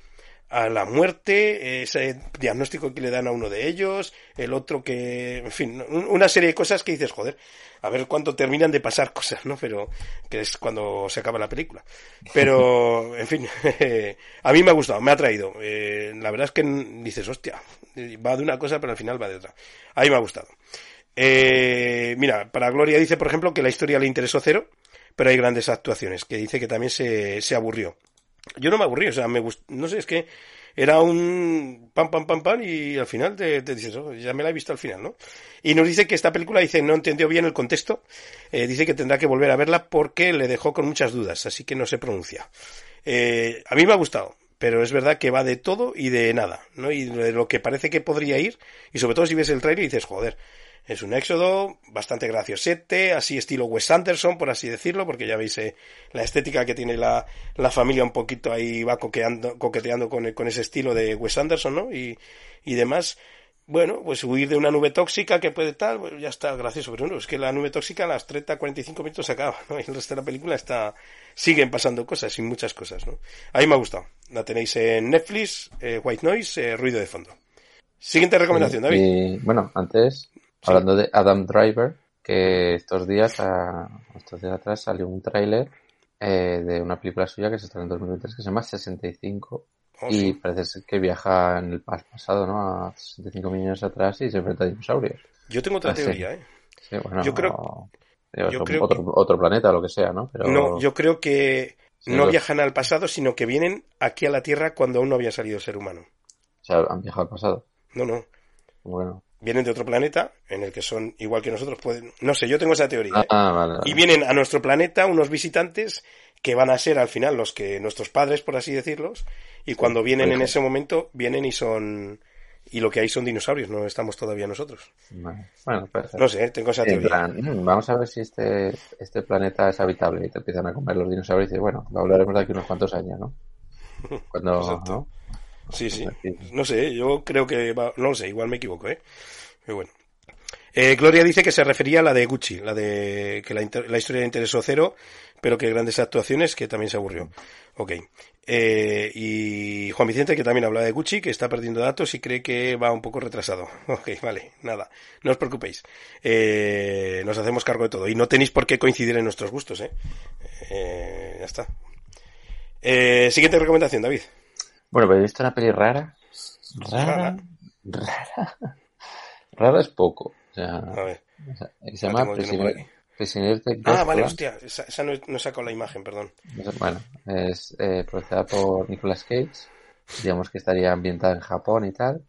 E: a la muerte, ese diagnóstico que le dan a uno de ellos, el otro que, en fin, una serie de cosas que dices, joder, a ver cuánto terminan de pasar cosas, ¿no? Pero que es cuando se acaba la película. Pero, en fin, a mí me ha gustado, me ha traído. Eh, la verdad es que dices, hostia, va de una cosa, pero al final va de otra. A mí me ha gustado. Eh, mira, para Gloria dice, por ejemplo, que la historia le interesó cero, pero hay grandes actuaciones, que dice que también se, se aburrió. Yo no me aburrí, o sea, me gust... no sé, es que era un pam, pam, pam, pam, y al final te, dices, oh, ya me la he visto al final, ¿no? Y nos dice que esta película, dice, no entendió bien el contexto, eh, dice que tendrá que volver a verla porque le dejó con muchas dudas, así que no se pronuncia. Eh, a mí me ha gustado, pero es verdad que va de todo y de nada, ¿no? Y de lo que parece que podría ir, y sobre todo si ves el trailer y dices, joder, es un éxodo bastante graciosete, así estilo Wes Anderson, por así decirlo, porque ya veis eh, la estética que tiene la, la, familia un poquito ahí va coqueando, coqueteando con, con, ese estilo de Wes Anderson, ¿no? Y, y demás. Bueno, pues huir de una nube tóxica que puede tal, pues ya está gracioso, pero no, es que la nube tóxica a las 30, 45 minutos se acaba, ¿no? Y el resto de la película está, siguen pasando cosas y muchas cosas, ¿no? A mí me ha gustado. La tenéis en Netflix, eh, White Noise, eh, ruido de fondo. Siguiente recomendación, David.
F: bueno, antes, Hablando de Adam Driver, que estos días, estos días atrás salió un tráiler eh, de una película suya que se estrenó en 2023 que se llama 65 y parece ser que viaja en el pasado, ¿no? A 65 millones atrás y se enfrenta a dinosaurios.
E: Yo tengo otra teoría, ¿eh?
F: Sí, bueno, yo creo, otro, otro, planeta o lo que sea, ¿no?
E: Pero... No, yo creo que no viajan al pasado, sino que vienen aquí a la Tierra cuando aún no había salido ser humano.
F: O sea, han viajado al pasado.
E: No, no.
F: Bueno
E: vienen de otro planeta en el que son igual que nosotros. Pueden, no sé, yo tengo esa teoría.
F: ¿eh? Ah,
E: y vienen a nuestro planeta unos visitantes que van a ser al final los que nuestros padres, por así decirlos, y cuando vienen en ese momento, vienen y son y lo que hay son dinosaurios, no estamos todavía nosotros.
F: Bueno,
E: No sé, tengo esa teoría.
F: Mm, vamos a ver si este, este planeta es habitable y te empiezan a comer los dinosaurios y dices, bueno, lo hablaremos de aquí unos cuantos años, ¿no? Cuando.
E: Sí, sí. No sé, yo creo que no lo sé, igual me equivoco, ¿eh? Pero bueno. Eh, Gloria dice que se refería a la de Gucci, la de que la, la historia de interesó cero, pero que grandes actuaciones, que también se aburrió. Ok. Eh, y Juan Vicente, que también habla de Gucci, que está perdiendo datos y cree que va un poco retrasado. Ok, vale, nada. No os preocupéis. Eh, nos hacemos cargo de todo. Y no tenéis por qué coincidir en nuestros gustos, ¿eh? eh ya está. Eh, siguiente recomendación, David.
F: Bueno, pues he visto una peli rara. Rara. Rara. Rara, es poco. O sea, a ver. se llama Prisioner, de
E: Ah, vale, hostia. Esa, no, no sacado la imagen, perdón.
F: Bueno, es eh, por Nicolas Cage. Digamos que estaría ambientada en Japón y tal.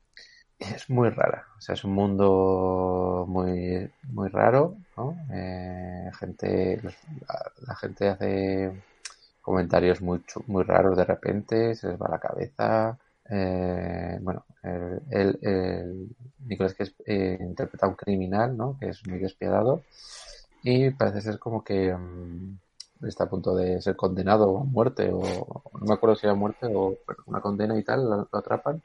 F: Es muy rara. O sea, es un mundo muy, muy raro, ¿no? Eh, gente, la gente hace comentarios muy, muy raros de repente, se les va la cabeza. Eh, bueno, el, el, Nicolás que eh, interpreta a un criminal, ¿no? Que es muy despiadado y parece ser como que mm, está a punto de ser condenado a muerte o no me acuerdo si era muerte o una condena y tal, lo, atrapan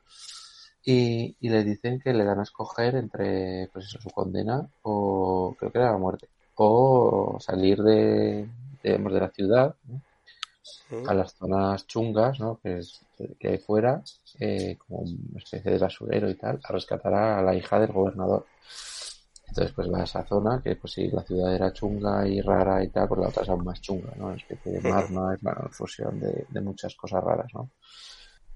F: y, y, le dicen que le dan a escoger entre pues eso, su condena o creo que era la muerte o salir de, de la ciudad a las zonas chungas ¿no? que, es, que hay fuera eh, como una especie de basurero y tal a rescatar a la hija del gobernador entonces pues va a esa zona que pues si la ciudad era chunga y rara y tal, pues la otra es aún más chunga, ¿no? Una especie de magma, es una fusión de, de, muchas cosas raras, ¿no?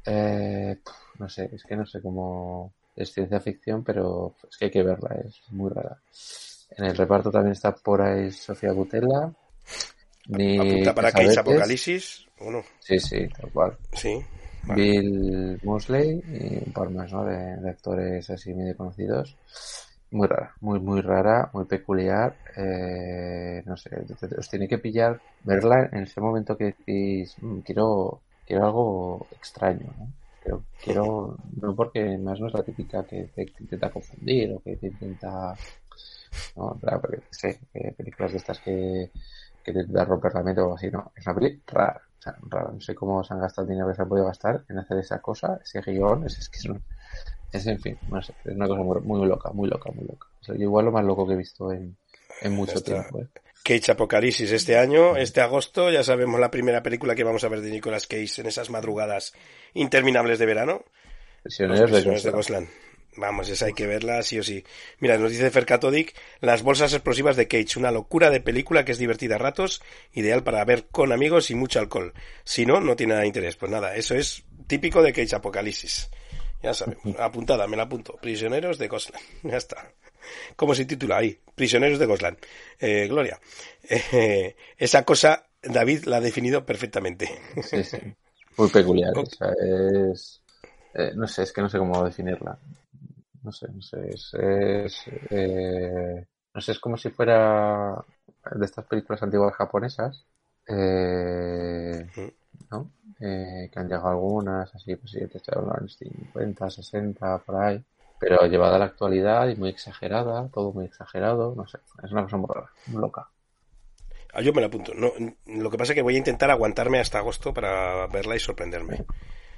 F: Eh, no sé, es que no sé cómo es ciencia ficción, pero es que hay que verla, es muy rara. En el reparto también está por ahí Sofía Butella.
E: Ni ¿Apunta para Cage Apocalipsis o no?
F: Sí, sí, tal cual.
E: Sí.
F: Bill Mosley y un par más, ¿no? De, de actores así medio conocidos muy rara, muy, muy rara, muy peculiar. Eh, no sé, os tiene que pillar, verla en ese momento que decís, mm, quiero, quiero algo extraño, ¿no? Quiero, quiero, no porque más no es la típica que te, intenta confundir o que te intenta, no, claro, porque sé, películas de estas que, que te intenta romper la mente o así, no, es una película rara, sea, no sé cómo se han gastado el dinero que se han podido gastar en hacer esa cosa, ese guion, es, es que es un, es, en fin, no sé, es una cosa muy, loca, muy loca, muy loca. igual lo más loco que he visto en, en mucho tiempo. ¿eh?
E: Cage Apocalipsis este año, este agosto, ya sabemos la primera película que vamos a ver de Nicolas Cage en esas madrugadas interminables de verano.
F: Prisioneros, de, Gosland.
E: Vamos, esa hay que verla sí o sí. Mira, nos dice Fercatodic, Las bolsas explosivas de Cage, una locura de película que es divertida a ratos, ideal para ver con amigos y mucho alcohol. Si no, no tiene nada de interés. Pues nada, eso es típico de Cage Apocalipsis. Ya sabemos. Apuntada, me la apunto. Prisioneros de Gosland. Ya está. ¿Cómo se titula ahí? Prisioneros de Gosland. Eh, Gloria. Eh, esa cosa, David la ha definido perfectamente.
F: Sí, sí. Muy peculiar. O sea, es. Eh, no sé, es que no sé cómo definirla. No sé, no sé. Es. no sé, es como si fuera de estas películas antiguas japonesas. ¿no? Eh, que han llegado algunas, así, pues sí, te estoy hablando 50, 60, por ahí, pero llevada a la actualidad y muy exagerada, todo muy exagerado, no sé, es una cosa muy rara, muy loca.
E: Ah, yo me la apunto. No, lo que pasa es que voy a intentar aguantarme hasta agosto para verla y sorprenderme.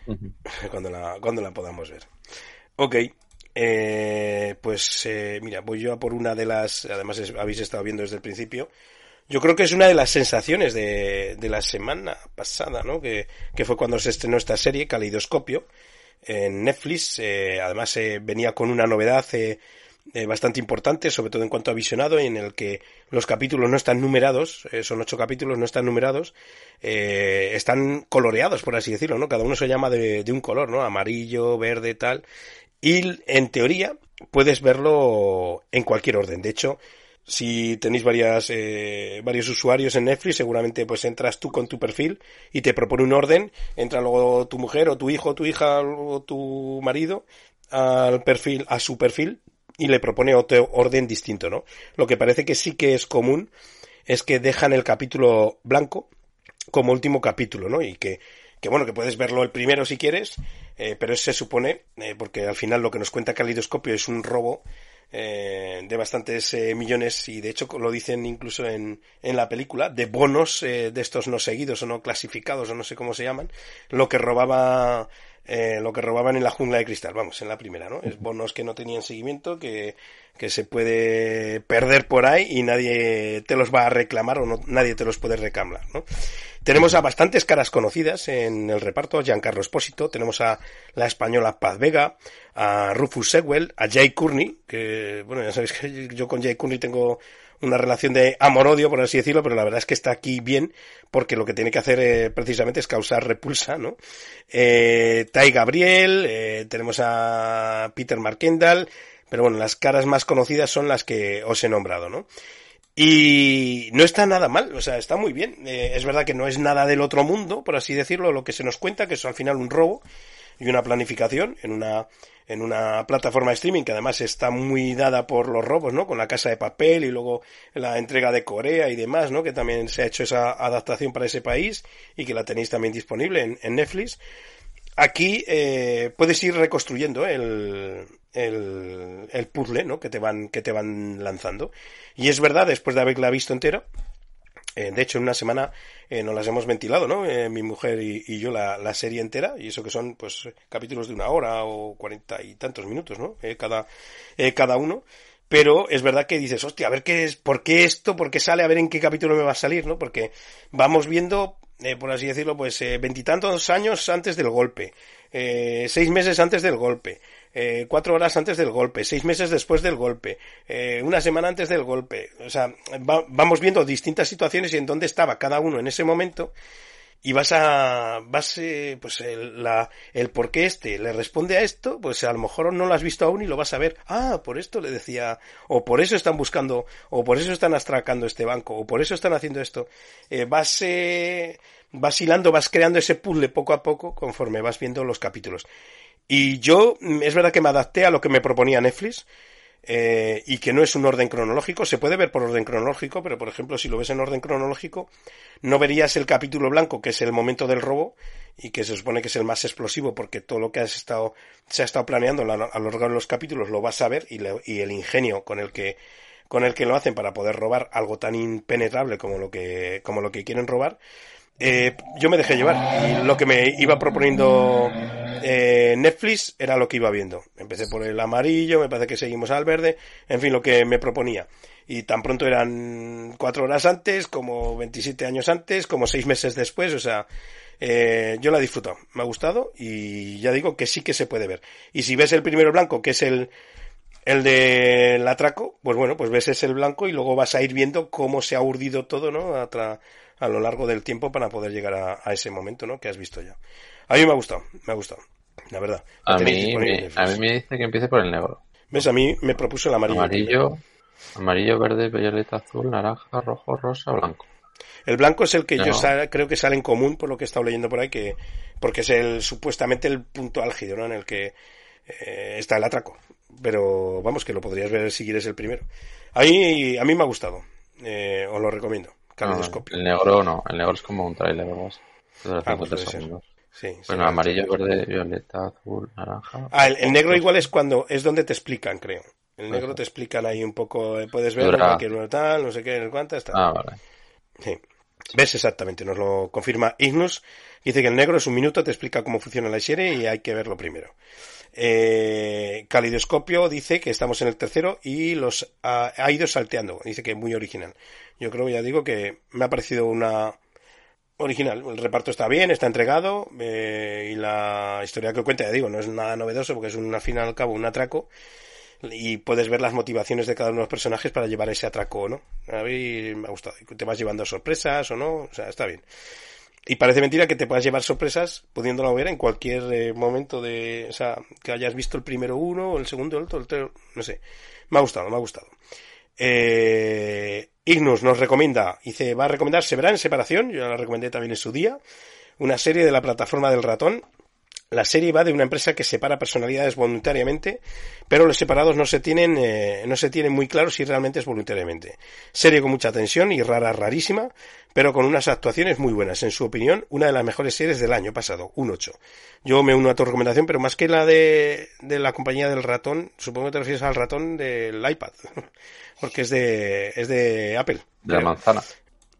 E: cuando, la, cuando la podamos ver. Ok. Eh, pues eh, mira, voy yo a por una de las, además habéis estado viendo desde el principio, yo creo que es una de las sensaciones de, de la semana pasada, ¿no? Que, que, fue cuando se estrenó esta serie, Caleidoscopio, en Netflix. Eh, además, eh, venía con una novedad eh, eh, bastante importante, sobre todo en cuanto a visionado, en el que los capítulos no están numerados, eh, son ocho capítulos, no están numerados, están coloreados, por así decirlo, ¿no? Cada uno se llama de, de un color, ¿no? Amarillo, verde, tal. Y en teoría puedes verlo en cualquier orden. De hecho, si tenéis varias, eh, varios usuarios en Netflix, seguramente pues entras tú con tu perfil y te propone un orden, entra luego tu mujer o tu hijo tu hija o tu marido al perfil, a su perfil y le propone otro orden distinto, ¿no? Lo que parece que sí que es común es que dejan el capítulo blanco como último capítulo, ¿no? Y que, que bueno, que puedes verlo el primero si quieres, eh, pero se supone, eh, porque al final lo que nos cuenta Calidoscopio es un robo eh, de bastantes eh, millones y de hecho lo dicen incluso en, en la película de bonos de estos no seguidos o no clasificados o no sé cómo se llaman lo que robaba eh, lo que robaban en la jungla de cristal, vamos, en la primera, ¿no? Es bonos que no tenían seguimiento, que, que se puede perder por ahí y nadie te los va a reclamar o no, nadie te los puede reclamar, ¿no? Tenemos a bastantes caras conocidas en el reparto, a Giancarlo Espósito, tenemos a la española Paz Vega, a Rufus Sewell, a Jay Courtney, que, bueno, ya sabéis que yo con Jay Courtney tengo una relación de amor-odio, por así decirlo, pero la verdad es que está aquí bien, porque lo que tiene que hacer eh, precisamente es causar repulsa, ¿no? Eh, Tai Gabriel, eh, tenemos a Peter Markendall, pero bueno, las caras más conocidas son las que os he nombrado, ¿no? Y no está nada mal, o sea, está muy bien. Eh, es verdad que no es nada del otro mundo, por así decirlo, lo que se nos cuenta, que es al final un robo y una planificación en una en una plataforma de streaming que además está muy dada por los robos, ¿no? Con la casa de papel y luego la entrega de Corea y demás, ¿no? Que también se ha hecho esa adaptación para ese país y que la tenéis también disponible en, en Netflix. Aquí eh, puedes ir reconstruyendo el, el, el puzzle, ¿no? Que te van, que te van lanzando. Y es verdad, después de haberla visto entera, Eh, de hecho, en una semana eh, nos las hemos ventilado, ¿no? Eh, mi mujer y, yo la, la, serie entera, y eso que son, pues, capítulos de una hora o cuarenta y tantos minutos, ¿no? cada, cada uno. Pero es verdad que dices, hostia, a ver qué es, por qué esto, por qué sale, a ver en qué capítulo me va a salir, ¿no? Porque vamos viendo, por así decirlo, pues, veintitantos años antes del golpe, seis meses antes del golpe, eh, cuatro horas antes del golpe, seis meses después del golpe, eh, una semana antes del golpe. O sea, vamos viendo distintas situaciones y en dónde estaba cada uno en ese momento y vas a, vas, eh, pues el, la, el por qué este le responde a esto, pues a lo mejor no lo has visto aún y lo vas a ver. Ah, por esto le decía, o por eso están buscando, o por eso están astracando este banco, o por eso están haciendo esto. Eh, vas, eh, vas hilando, vas creando ese puzzle poco a poco conforme vas viendo los capítulos. Y yo, mm, es verdad que me adapté a lo que me proponía Netflix, eh, y que no es un orden cronológico, se puede ver por orden cronológico, pero por ejemplo, si lo ves en orden cronológico, no verías el capítulo blanco, que es el momento del robo, y que se supone que es el más explosivo, porque todo lo que has estado, se ha estado planeando a lo largo de los capítulos lo vas a ver, y, y el ingenio con el que con el que lo hacen para poder robar algo tan impenetrable como lo que, como lo que quieren robar, eh, yo me dejé llevar y lo que me iba proponiendo eh, Netflix era lo que iba viendo. Empecé por el amarillo, me parece que seguimos al verde, en fin, lo que me proponía. Y tan pronto eran cuatro horas antes, como 27 años antes, como seis meses después, o sea, eh, yo la he disfrutado, me ha gustado y ya digo que sí que se puede ver. Y si ves el primero blanco, que es el, el del atraco, pues bueno, pues ves ese el blanco y luego vas a ir viendo cómo se ha urdido todo, ¿no? Lo largo del tiempo para poder llegar a, ese momento, ¿no? Que has visto ya. A mí me ha gustado, me ha gustado, la verdad.
F: A mí, me, a mí me dice que empiece por el negro.
E: ¿Ves? A mí me propuso el amarillo.
F: Amarillo, amarillo, verde, violeta, azul, naranja, rojo, rosa, blanco.
E: El blanco es el que yo creo que sale en común por lo que he estado leyendo por ahí, que porque es el supuestamente el punto álgido, ¿no? En el que eh, está el atraco. Pero vamos, que lo podrías ver si quieres el primero. Ahí a mí me ha gustado. Eh, os lo recomiendo
F: el negro no, el negro es como un trailer o
E: ah, pues Sí,
F: bueno, amarillo, verde, violeta, azul, naranja.
E: Ah, el, negro igual es cuando es donde te explican, creo. El negro te explican ahí un poco, eh, puedes ver cualquier tal, no sé qué, el cuánto está.
F: Ah, vale.
E: Sí. ¿Ves exactamente? Nos lo confirma Ignus. Dice que el negro es un minuto, te explica cómo funciona la serie y hay que verlo primero. Eh, Calidoscopio dice que estamos en el tercero y los ha, ido salteando. Dice que es muy original. Yo creo, ya digo, que me ha parecido una original. El reparto está bien, está entregado eh, y la historia que cuenta, ya digo, no es nada novedoso porque es un, al fin y al cabo un atraco y puedes ver las motivaciones de cada uno de los personajes para llevar ese atraco, ¿no? A mí me ha gustado. Te vas llevando sorpresas o no, o sea, está bien. Y parece mentira que te puedas llevar sorpresas pudiéndolo ver en cualquier eh, momento de, o sea, que hayas visto el primero uno, o el segundo el otro, el tercero, no sé. Me ha gustado, me ha gustado. Eh, Ignus nos recomienda, dice, va a recomendar Verá en separación, yo la recomendé también en su día, una serie de la plataforma del ratón, la serie va de una empresa que separa personalidades voluntariamente, pero los separados no se tienen, eh, no se tienen muy claro si realmente es voluntariamente. Serie con mucha tensión y rara, rarísima, pero con unas actuaciones muy buenas. En su opinión, una de las mejores series del año pasado, un 8. Yo me uno a tu recomendación, pero más que la de, de la compañía del ratón, supongo que te refieres al ratón del iPad, porque es de, es de Apple.
F: De la manzana.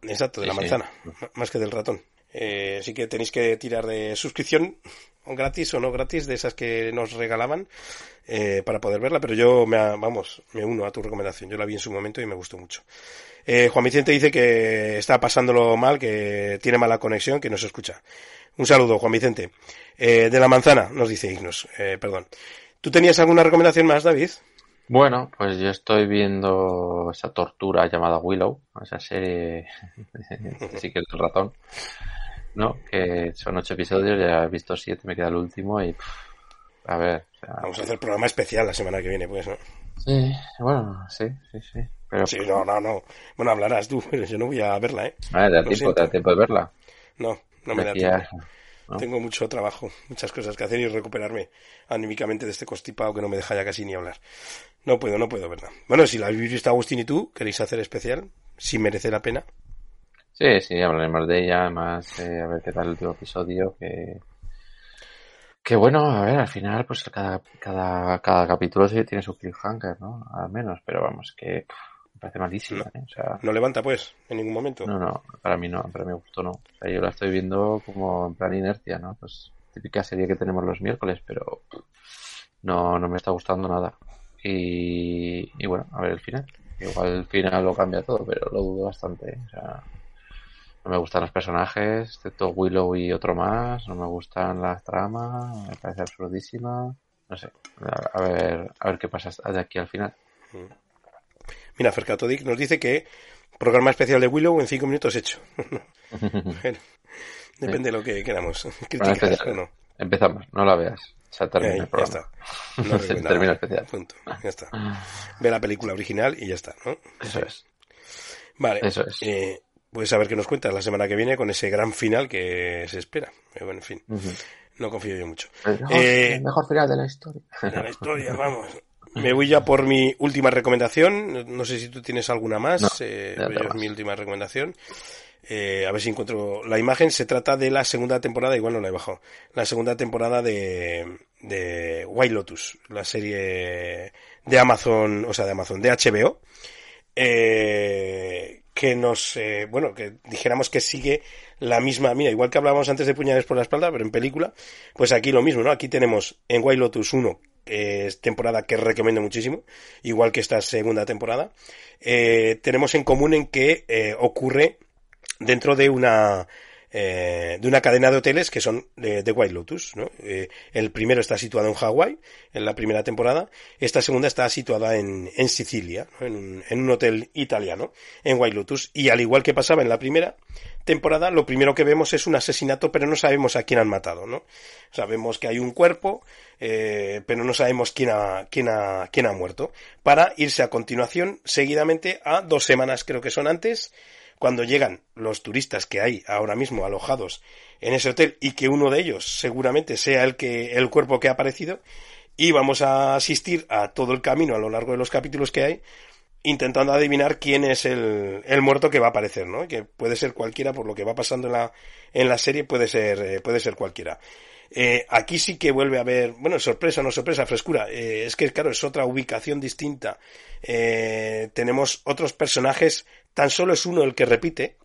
E: Exacto, de la manzana, más que del ratón. Eh, así que tenéis que tirar de suscripción gratis o no gratis de esas que nos regalaban eh, para poder verla, pero yo me, vamos, me uno a tu recomendación. Yo la vi en su momento y me gustó mucho. Eh, Juan Vicente dice que está pasándolo mal, que tiene mala conexión, que no se escucha. Un saludo, Juan Vicente. Eh, de la manzana, nos dice Ignos, perdón. ¿Tú tenías alguna recomendación más, David?
F: Bueno, pues yo estoy viendo esa tortura llamada Willow, esa serie, que es el ratón, ¿no? Que son ocho episodios, ya he visto siete, me queda el último y... a ver.
E: Vamos a hacer programa especial la semana que viene, pues, ¿no?
F: Sí, bueno, sí, sí, sí.
E: Pero, sí, no, no, no. Bueno, hablarás tú, pero yo no voy a verla, ¿eh?
F: ¿te da, tiempo, ¿te da tiempo de verla?
E: No, no me da tiempo. Tengo mucho trabajo, muchas cosas que hacer y recuperarme anímicamente de este constipado que no me deja ya casi ni hablar. No puedo, no puedo, ¿verdad? Bueno, si la habéis visto Agustín y tú, queréis hacer especial, si merece la pena.
F: Sí, sí, hablaremos de ella, además, eh, a ver qué tal el último episodio, que... Que bueno, a ver, al final, pues cada, cada, cada capítulo sí tiene su cliffhanger, ¿no? Al menos, pero vamos, que Me parece malísima. ¿eh? O sea,
E: no levanta, pues, en ningún momento.
F: No, no, para mí no, para mi gusto no. O sea, yo la estoy viendo como en plan inercia, ¿no? Pues típica serie que tenemos los miércoles, pero no, no me está gustando nada. Y, y bueno, a ver el final. Igual el final lo cambia todo, pero lo dudo bastante. ¿eh? O sea, no me gustan los personajes, excepto Willow y otro más. No me gustan las tramas, me parece absurdísima. No sé, a ver, a ver qué pasa de aquí al final.
E: Mira, Fercatodic nos dice que programa especial de Willow en cinco minutos hecho. depende de lo que queramos.
F: Empezamos, no la veas. Ya termina el
E: programa. Ya está. termina especial. Punto. Ya está. Ve la película original y ya está, ¿no?
F: Eso es.
E: Vale. Eso es. Eh, pues a ver qué nos cuentas la semana que viene con ese gran final que se espera. Eh, bueno, en fin. No confío yo mucho.
F: El mejor, eh, el mejor final de la historia.
E: De la historia, vamos. Me voy ya por mi última recomendación. No sé si tú tienes alguna más. eh, mi última recomendación. Eh, a ver si encuentro la imagen. Se trata de la segunda temporada, igual no la he bajado. La segunda temporada de, de White Lotus, la serie de Amazon, o sea, de Amazon, de HBO. Eh, que nos, eh, bueno, que dijéramos que sigue la misma, mira, igual que hablábamos antes de Puñales por la espalda, pero en película, pues aquí lo mismo, ¿no? Aquí tenemos en White Lotus 1 es temporada que recomiendo muchísimo, igual que esta segunda temporada. Eh, tenemos en común en que eh, ocurre dentro de una eh, de una cadena de hoteles que son de, White Lotus. ¿no? Eh, el primero está situado en Hawái, en la primera temporada. Esta segunda está situada en, en Sicilia, en, un, en, un, hotel italiano, en White Lotus. Y al igual que pasaba en la primera temporada, lo primero que vemos es un asesinato, pero no sabemos a quién han matado. ¿no? Sabemos que hay un cuerpo, eh, pero no sabemos quién ha, quién, ha, quién ha muerto. Para irse a continuación, seguidamente, a dos semanas, creo que son antes, cuando llegan los turistas que hay ahora mismo alojados en ese hotel y que uno de ellos seguramente sea el que el cuerpo que ha aparecido y vamos a asistir a todo el camino a lo largo de los capítulos que hay intentando adivinar quién es el, el muerto que va a aparecer, ¿no? Que puede ser cualquiera por lo que va pasando en la, en la serie puede ser, eh, puede ser cualquiera. Eh, aquí sí que vuelve a haber, bueno, sorpresa, no sorpresa, frescura. Eh, es que, claro, es otra ubicación distinta. Eh, tenemos otros personajes, tan solo es uno el que repite,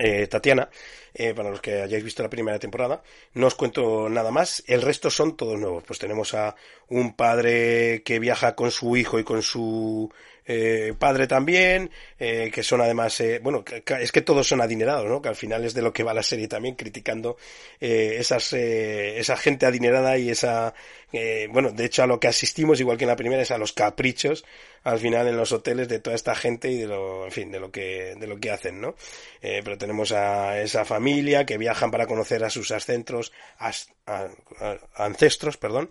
E: eh, Tatiana, eh, para los que hayáis visto la primera temporada. No os cuento nada más, el resto son todos nuevos. Pues tenemos a un padre que viaja con su hijo y con su eh, padre también, eh, que son además, eh, bueno, es que todos son adinerados, ¿no? Que al final es de lo que va la serie también, criticando eh, esas, eh, esa gente adinerada y esa, bueno, de hecho a lo que asistimos, igual que en la primera, es a los caprichos al final en los hoteles de toda esta gente y de lo, en fin, de lo que, de lo que hacen, ¿no? pero tenemos a esa familia que viajan para conocer a sus ancestros, ancestros, perdón,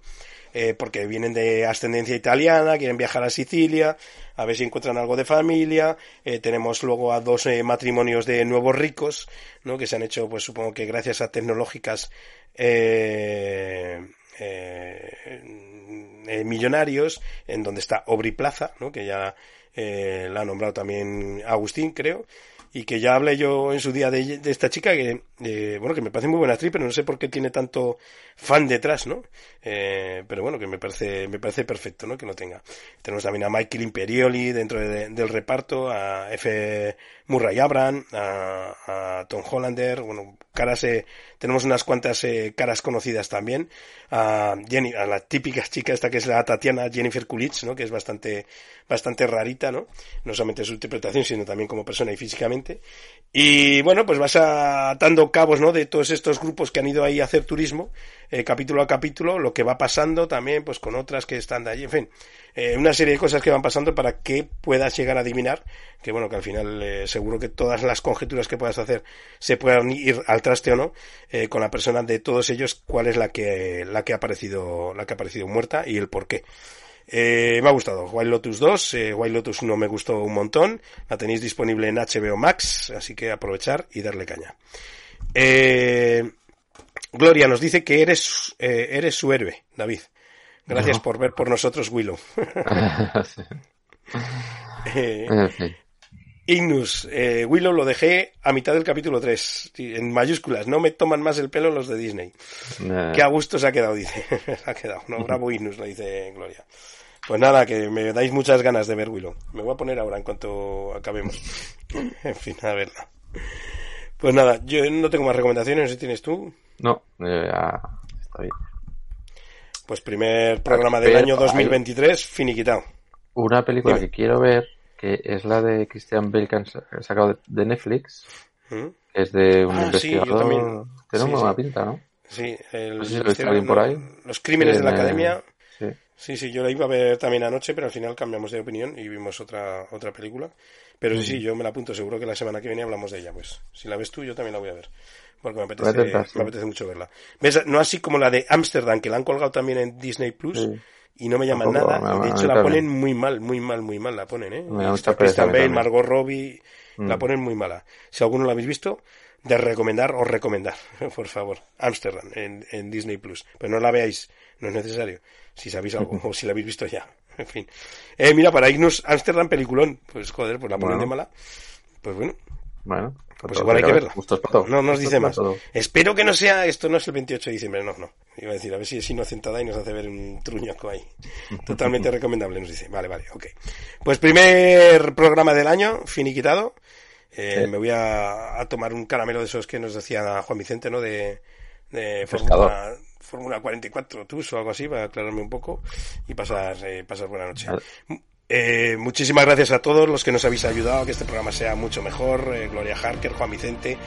E: eh, porque vienen de ascendencia italiana, quieren viajar a Sicilia, a ver si encuentran algo de familia. Eh, tenemos luego a dos eh, matrimonios de nuevos ricos, ¿no? Que se han hecho, pues supongo que gracias a tecnológicas millonarios, en donde está Obri Plaza, ¿no? Que ya la ha nombrado también Agustín, creo y que ya hablé yo en su día de, esta chica que, eh, bueno, que me parece muy buena actriz, pero no sé por qué tiene tanto fan detrás, ¿no? Eh, pero bueno, que me parece, me parece perfecto, ¿no? Que no tenga. Tenemos también a Michael Imperioli dentro del reparto, a F. Murray Abram, a, Tom Hollander, bueno, caras, eh, tenemos unas cuantas eh, caras conocidas también, a Jenny, a la típica chica esta que es la Tatiana Jennifer Coolidge, ¿no? Que es bastante, bastante rarita, ¿no? No solamente su interpretación, sino también como persona y físicamente. Y bueno, pues vas atando cabos, ¿no? De todos estos grupos que han ido ahí a hacer turismo, eh, capítulo a capítulo, lo que va pasando también, pues con otras que están de allí, en fin, eh, una serie de cosas que van pasando para que puedas llegar a adivinar, que bueno, que al final eh, seguro que todas las conjeturas que puedas hacer se puedan ir al traste o no, eh, con la persona de todos ellos, cuál es la que, la que ha aparecido, la que ha aparecido muerta y el por qué. Eh, me ha gustado. Wild Lotus 2, eh, Wild Lotus 1 me gustó un montón. La tenéis disponible en HBO Max, así que aprovechar y darle caña. Eh, Gloria nos dice que eres, eh, eres su héroe, David. Gracias por ver por nosotros, Willow. eh, Ignus, eh, Willow lo dejé a mitad del capítulo 3, en mayúsculas, no me toman más el pelo los de Disney. Qué a gusto se ha quedado, dice. se ha quedado, no, bravo Ignus, lo dice Gloria. Pues nada, que me dais muchas ganas de ver Willow. Me voy a poner ahora en cuanto acabemos. en fin, a verla. Pues nada, yo no tengo más recomendaciones, no sé si tienes tú.
F: No, ya está bien.
E: Pues primer programa del año 2023, finiquitado.
F: Una película que quiero ver, que es la de Christian Bale que han sacado de Netflix, ¿Mm? es de un ah, investigador. Tiene una pinta, ¿no?
E: Sí, el, los crímenes de la academia. Sí. sí, sí, yo la iba a ver también anoche, pero al final cambiamos de opinión y vimos otra otra película. Pero sí, sí, yo me la apunto, seguro que la semana que viene hablamos de ella, pues. Si la ves tú, yo también la voy a ver porque me apetece, me apetece mucho verla. No así como la de Amsterdam, que la han colgado también en Disney Plus. Y no me llaman nada. de hecho, la ponen muy mal, muy mal, muy mal. La ponen, ¿eh? Christian Bale, Margot Robbie. La mm. ponen muy mala. Si alguno la habéis visto, de recomendar o recomendar, por favor. Amsterdam en, en Disney Plus. Pero no la veáis, no es necesario. Si sabéis algo o si la habéis visto ya. En fin. Eh, mira, para irnos Amsterdam, peliculón. Pues joder, pues la ponen de mala. Pues bueno.
F: Bueno.
E: Pues igual hay que verla. No nos dice más. Espero que no sea, esto no es el 28 de diciembre, no, no. Iba a decir, a ver si es inocentada y nos hace ver un truñaco ahí. Totalmente recomendable, nos dice. Vale, vale, ok. Pues primer programa del año, finiquitado. Eh, Me voy a, tomar un caramelo de esos que nos decía Juan Vicente, ¿no? De, de Fórmula, Fórmula 44 TUS o algo así, para aclararme un poco y pasar, eh, pasar buena noche. Eh, muchísimas gracias a todos los que nos habéis ayudado a que este programa sea mucho mejor. Eh, Gloria Harker, Juan Vicente,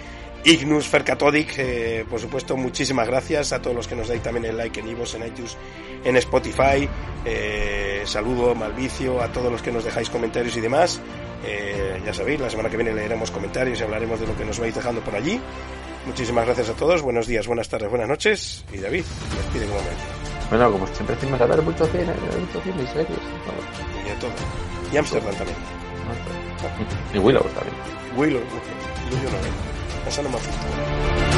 E: Ignus Fercatodic, eh, por supuesto, muchísimas gracias a todos los que nos dais también el like en Ivos, en iTunes, en Spotify. saludo, Malvicio, a todos los que nos dejáis comentarios y demás. ya sabéis, la semana que viene leeremos comentarios y hablaremos de lo que nos vais dejando por allí. Muchísimas gracias a todos, buenos días, buenas tardes, buenas noches. Y David, despide un momento.
F: Bueno, como siempre decimos, a ver mucho cine, mucho cine y series.
E: Y de todo. Y Amsterdam también.
F: Y Willow también.
E: Willow, Willow no veo. Esa no me
D: más